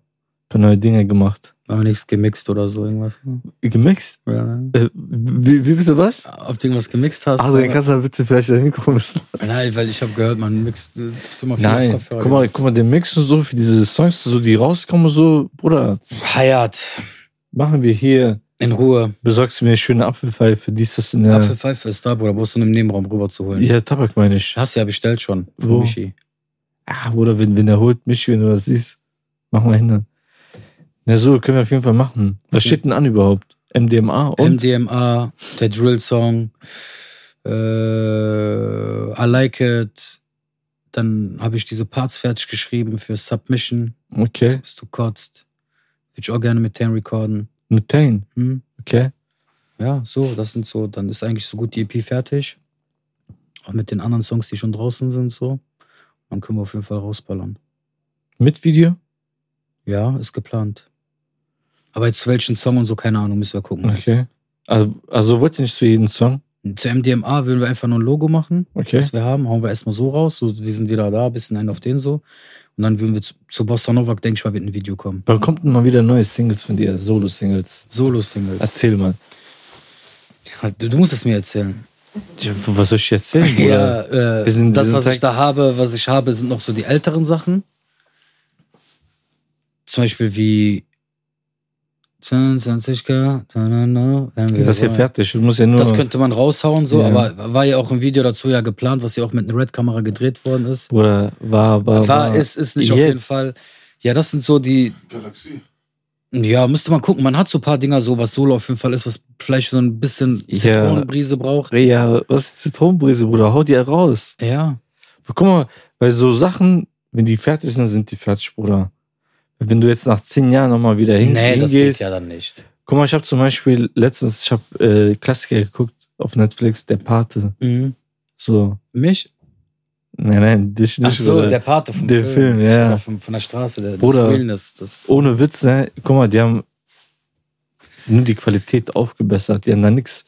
paar neue Dinge gemacht. War nichts gemixt oder so irgendwas? Gemixt? Ja, ne? Äh, wie, wie bitte was? Ob du irgendwas gemixt hast? Ach, dann kannst du bitte vielleicht dein Mikro müssen. Nein, weil ich habe gehört, man mixt, äh, du mal viel auf Nein, Kopfhörer guck mal, guck mal, den Mix und so für diese Songs, so die rauskommen, so, Bruder, Hayat, machen wir hier. In Ruhe. Besorgst du mir eine schöne Apfelpfeife, dies, das in der. Apfelpfeife ist da, Bruder. Brauchst du in einem Nebenraum rüber zu holen. Ja, Tabak meine ich. Hast du ja bestellt schon. Wo? Michi. Ah, Bruder, wenn, wenn er holt mich, wenn du das siehst, machen wir hin. Na so, können wir auf jeden Fall machen. Was Okay. steht denn an überhaupt? MDMA und? MDMA, der Drill-Song, äh, I Like It. Dann habe ich diese Parts fertig geschrieben für Submission, okay. bis du kotzt. Würde ich auch gerne mit Tan recorden. Mit Tane. Hm? Okay. Ja, so, das sind so, dann ist eigentlich so gut die EP fertig. Auch mit den anderen Songs, die schon draußen sind, so. Dann können wir auf jeden Fall rausballern. Mit Video? Ja, ist geplant. Aber jetzt zu welchen Song und so, keine Ahnung, müssen wir gucken. Okay. Also, also wollt ihr nicht zu jedem Song? Zu MDMA würden wir einfach nur ein Logo machen, Okay. was wir haben. Hauen wir erstmal so raus. So, wir sind wieder da, bisschen einen auf den so. Und dann würden wir zu, zu Bossa Nova, denke ich mal, wird ein Video kommen. Wann kommt denn mal wieder neue Singles von dir? Solo-Singles? Solo-Singles. Erzähl mal. Du, du musst es mir erzählen. Was soll ich dir erzählen? Ja, äh, Wir sind- wir das, sind was ich da habe, was ich habe, sind noch so die älteren Sachen. Zum Beispiel wie 22K, wenn wir Das ist ja wollen. fertig. Du musst ja nur. Das könnte man raushauen, so, Ja. aber war ja auch ein Video dazu ja geplant, was ja auch mit einer Red-Kamera gedreht worden ist. Bruder, war, war, War, ist, ist nicht auf Jetzt. jeden Fall. Ja, das sind so die, Galaxie. ja, müsste man gucken. Man hat so ein paar Dinger so, was Solo auf jeden Fall ist, was vielleicht so ein bisschen Ja. Zitronenbrise braucht. Ja, was ist Zitronenbrise, Bruder? Hau die raus. Ja. Guck mal, bei so Sachen, wenn die fertig sind, sind die fertig, Bruder. Wenn du jetzt nach zehn Jahren nochmal wieder hin, Nee, das hingehst. geht ja dann nicht. Guck mal, ich habe zum Beispiel letztens, ich habe äh, Klassiker geguckt auf Netflix, Der Pate. Mhm. So, Mich? nein, nein, dich Ach nicht. so, Bruder. der Pate vom Der Film. Film, ja. Oder Von, von der Straße, der, Bruder. das. Das, Ohne Witz, ne? Guck mal, die haben nur die Qualität aufgebessert. Die haben da nichts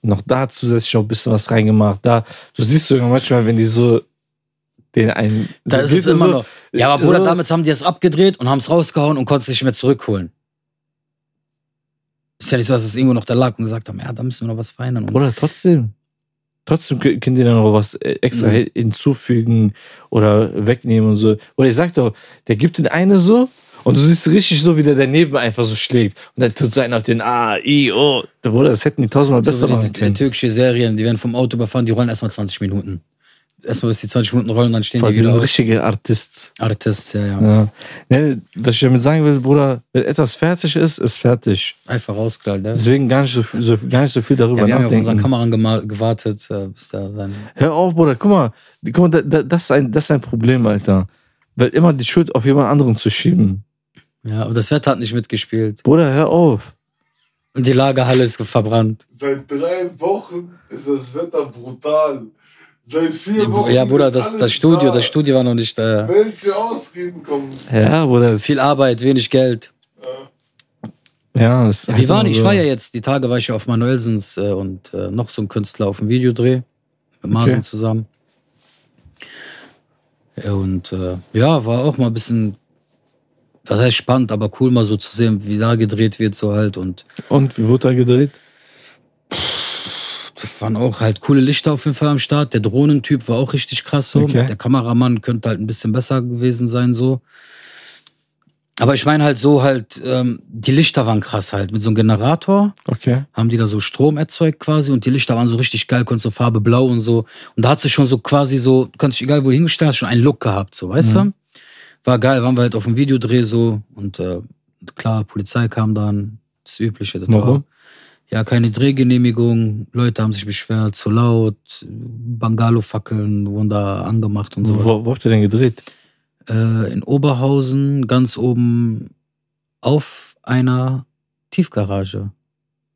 noch da zusätzlich noch ein bisschen was reingemacht. Da, du siehst sogar manchmal, wenn die so den einen. da so ist es er immer so, noch. Ja, aber Bruder, so, damit haben die es abgedreht und haben es rausgehauen und konnten es nicht mehr zurückholen. Ist ja nicht so, dass es irgendwo noch da lag und gesagt haben, ja, da müssen wir noch was verändern. Bruder, trotzdem. Trotzdem kö- könnt ihr dann noch was äh, extra Mhm. hinzufügen oder wegnehmen und so. Oder ich sag doch, der gibt den eine so und du siehst richtig so, wie der daneben einfach so schlägt. Und dann tut so einer auf den A, I, O. Bruder, das hätten die tausendmal so besser wie machen die, die können. türkische Serien, die werden vom Auto überfahren, die rollen erstmal 20 Minuten. Erstmal bis die 20 Minuten rollen, dann stehen Boah, die wieder auf. richtige Artists. Artists, ja, ja. Ja. Ne, was ich damit sagen will, Bruder, wenn etwas fertig ist, ist fertig. Einfach rausklar, ne? Deswegen gar nicht so, viel- so, gar nicht so viel darüber Ja, wir haben ja auf unseren nachdenken. Kameran gewartet, äh, bis da dann. Hör auf, Bruder, guck mal, guck mal da, da, das, ist ein, das ist ein Problem, Alter. Weil immer die Schuld auf jemand anderen zu schieben. Ja, aber das Wetter hat nicht mitgespielt. Bruder, hör auf. Und die Lagerhalle ist verbrannt. Seit drei Wochen ist das Wetter brutal. Seit vier Wochen. Ja, Bruder, das, das Studio, da. das Studio war noch nicht äh, Welche Ausreden kommen? Ja, Bruder. Viel Arbeit, wenig Geld. Ja, das wir waren, immer ich so. war ja jetzt, die Tage war ich ja auf Manuelsens äh, und äh, noch so ein Künstler auf dem Videodreh mit Marsen Okay. zusammen. Ja, und äh, ja, war auch mal ein bisschen, das heißt spannend, aber cool mal so zu sehen, wie da gedreht wird so halt und Und wie wurde da gedreht? es waren auch halt coole Lichter auf jeden Fall am Start. Der Drohnentyp war auch richtig krass so. Okay. Der Kameramann könnte halt ein bisschen besser gewesen sein so. Aber ich meine halt so halt, ähm, die Lichter waren krass halt. Mit so einem Generator Okay. haben die da so Strom erzeugt quasi und die Lichter waren so richtig geil, konntest so Farbe blau und so. Und da hat sie schon so quasi so, du kannst dich egal wo hingestellt, hast schon einen Look gehabt, so, weißt Mhm. du? War geil, waren wir halt auf dem Videodreh so und äh, klar, Polizei kam dann, das Übliche. Das Warum? War, ja, keine Drehgenehmigung, Leute haben sich beschwert, zu laut, Bangalo-Fackeln wurden da angemacht und sowas. Wo, wo habt ihr denn gedreht? Äh, in Oberhausen, ganz oben auf einer Tiefgarage.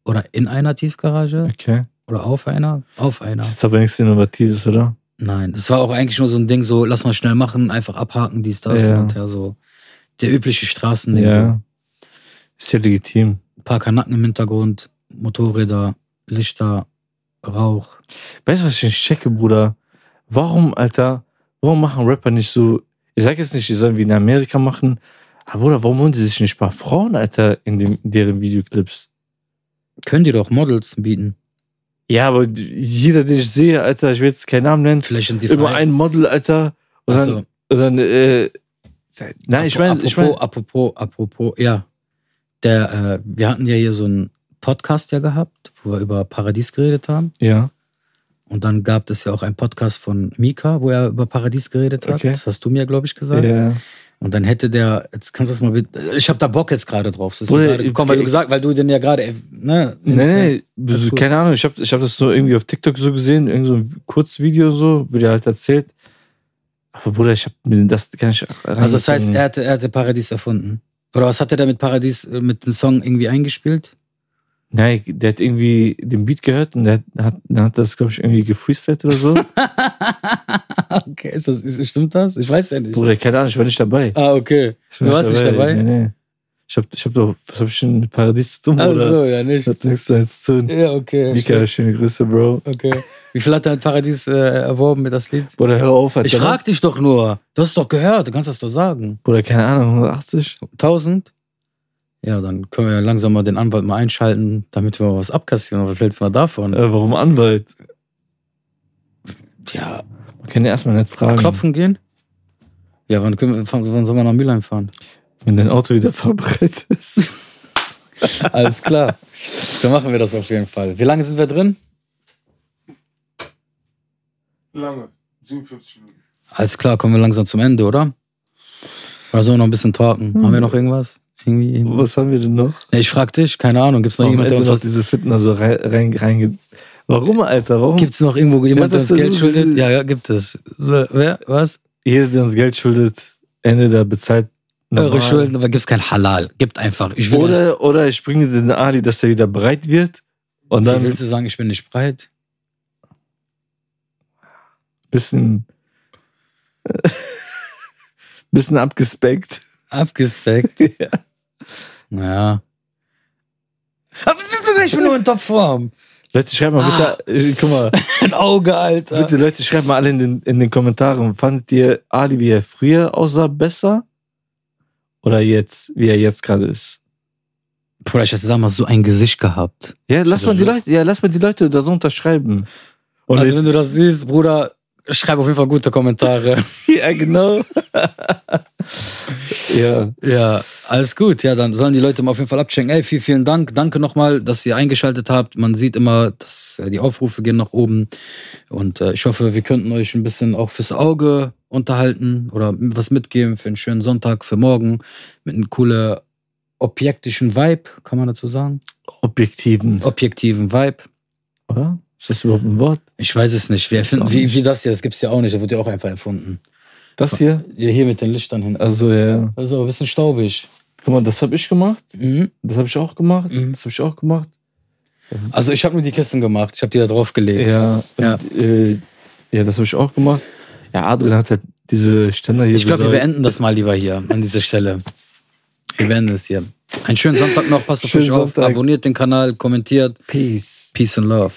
Oder in einer Tiefgarage. Okay. Oder auf einer? Auf einer. Das ist aber nichts Innovatives, oder? Nein, das war auch eigentlich nur so ein Ding, so lass mal schnell machen, einfach abhaken, dies, das Ja. und her so. der übliche Straßending. So. Ja. Ist ja legitim. Ein paar Kanacken im Hintergrund, Motorräder, Lichter, Rauch. Weißt du, was ich nicht checke, Bruder? Warum, Alter, warum machen Rapper nicht so, ich sag jetzt nicht, die sollen wie in Amerika machen, aber Bruder, warum holen die sich nicht paar Frauen, Alter, in, dem, in deren Videoclips? Können die doch Models bieten. Ja, aber jeder, den ich sehe, Alter, ich will jetzt keinen Namen nennen, Vielleicht sind die immer frei. ein Model, Alter, und Ach dann, so. und dann äh, nein, ich meine, apropos, ich meine, apropos, apropos, ja. Der, äh, wir hatten ja hier so einen Podcast ja gehabt, wo wir über Paradies geredet haben. ja, Und dann gab es ja auch einen Podcast von Mika, wo er über Paradies geredet hat. Okay. Das hast du mir, glaube ich, gesagt. ja, Und dann hätte der, jetzt kannst du das mal bitte, ich habe da Bock jetzt gerade drauf. Das ist Bruder, mir gerade gekommen, weil du gesagt, weil du den ja gerade, ne? Nee, nee, so, keine Ahnung, ich habe ich hab das so irgendwie auf TikTok so gesehen, irgend so ein Kurzvideo so, wo der halt erzählt. Aber Bruder, ich habe mir das gar nicht Also das heißt, er hatte, er hatte Paradies erfunden. Oder was hat er da mit Paradies, äh, mit dem Song irgendwie eingespielt? Nein, der hat irgendwie den Beat gehört und der hat, der hat das, glaube ich, irgendwie gefreestylt oder so. okay, ist das, ist, stimmt das? Ich weiß ja nicht. Bruder, keine Ahnung, ich war nicht dabei. Ah, okay. Du warst nicht dabei? Nee, nee. Ich hab, ich hab doch, was hab ich denn mit Paradies zu tun, Ach so, ja, Das nicht. hat nichts damit zu tun. Ja, okay. Mika, stimmt. schöne Grüße, Bro. Okay. Wie viel hat er mit Paradies äh, erworben mit das Lied? Bruder, hör auf, Alter. Ich frag dich doch nur. Du hast es doch gehört, du kannst das doch sagen. Bruder, keine Ahnung, 180? 1000? Ja, dann können wir ja langsam mal den Anwalt mal einschalten, damit wir mal was abkassieren. Was hältst du mal davon? Äh, warum Anwalt? Tja, Man kann ja erstmal nicht fragen. klopfen gehen? Ja, wann, können wir, wann sollen wir nach Mülheim fahren? Wenn dein Auto wieder fahrbereit ist. Alles klar. So machen wir das auf jeden Fall. Wie lange sind wir drin? Lange. 57 Minuten. Alles klar, kommen wir langsam zum Ende, oder? Oder sollen wir noch ein bisschen talken? Hm. Haben wir noch irgendwas? Irgendwie, irgendwie? Was haben wir denn noch? Ich frag dich, keine Ahnung. Gibt's noch Warum jemand, der uns was diese Fitner so rein, rein, rein Warum, Alter? Warum? Gibt's noch irgendwo jemand, der das uns Geld schuldet? Ja, ja, gibt es. Wer? Was? Jeder, der uns Geld schuldet, Ende der bezahlt. Eure normal. Schulden, aber gibt's kein Halal. Gibt einfach. Ich nicht- Oder, oder ich bringe den Ali, dass er wieder breit wird. Und Wie dann willst du sagen, ich bin nicht breit? bisschen. bisschen abgespeckt. Abgespeckt. Ja. Naja. Aber ich bin nur in Topform. Leute, schreibt mal Ah. bitte. äh, Guck mal. Ein Auge, Alter. Bitte, Leute, schreibt mal alle in den, in den Kommentaren. Fandet ihr Ali, wie er früher aussah, besser? Oder jetzt, wie er jetzt gerade ist? Bruder, ich hatte damals so ein Gesicht gehabt. Ja, lass mal die Leute, ja, lass mal die Leute da so unterschreiben. Und also, wenn du das siehst, Bruder, schreib auf jeden Fall gute Kommentare. ja, genau. ja. Ja, alles gut. Ja, dann sollen die Leute mal auf jeden Fall abchecken. Ey, vielen, vielen Dank. Danke nochmal, dass ihr eingeschaltet habt. Man sieht immer, dass äh, die Aufrufe gehen nach oben. Und äh, ich hoffe, wir könnten euch ein bisschen auch fürs Auge unterhalten oder was mitgeben für einen schönen Sonntag, für morgen. Mit einem coolen objektischen Vibe, kann man dazu sagen? Objektiven. Objektiven Vibe. Oder? Ist das überhaupt ein Wort? Ich weiß es nicht. Wir auch wie, wie das hier, das gibt's ja auch nicht. Das wird ja auch einfach erfunden. Das hier? Ja, hier mit den Lichtern hinten. Also, ja. Das ist aber ein bisschen staubig. Guck mal, das habe ich gemacht. Mhm. Das habe ich auch gemacht. Mhm. Das habe ich auch gemacht. Also ich habe nur die Kisten gemacht. Ich habe die da drauf gelegt. Ja. Ja. Und, äh, ja, das habe ich auch gemacht. Ja, Adrian hat halt diese Ständer hier Ich glaube, wir beenden das mal lieber hier an dieser Stelle. Wir beenden es hier. Einen schönen Sonntag noch, passt auf euch auf, abonniert den Kanal, kommentiert. Peace. Peace and Love.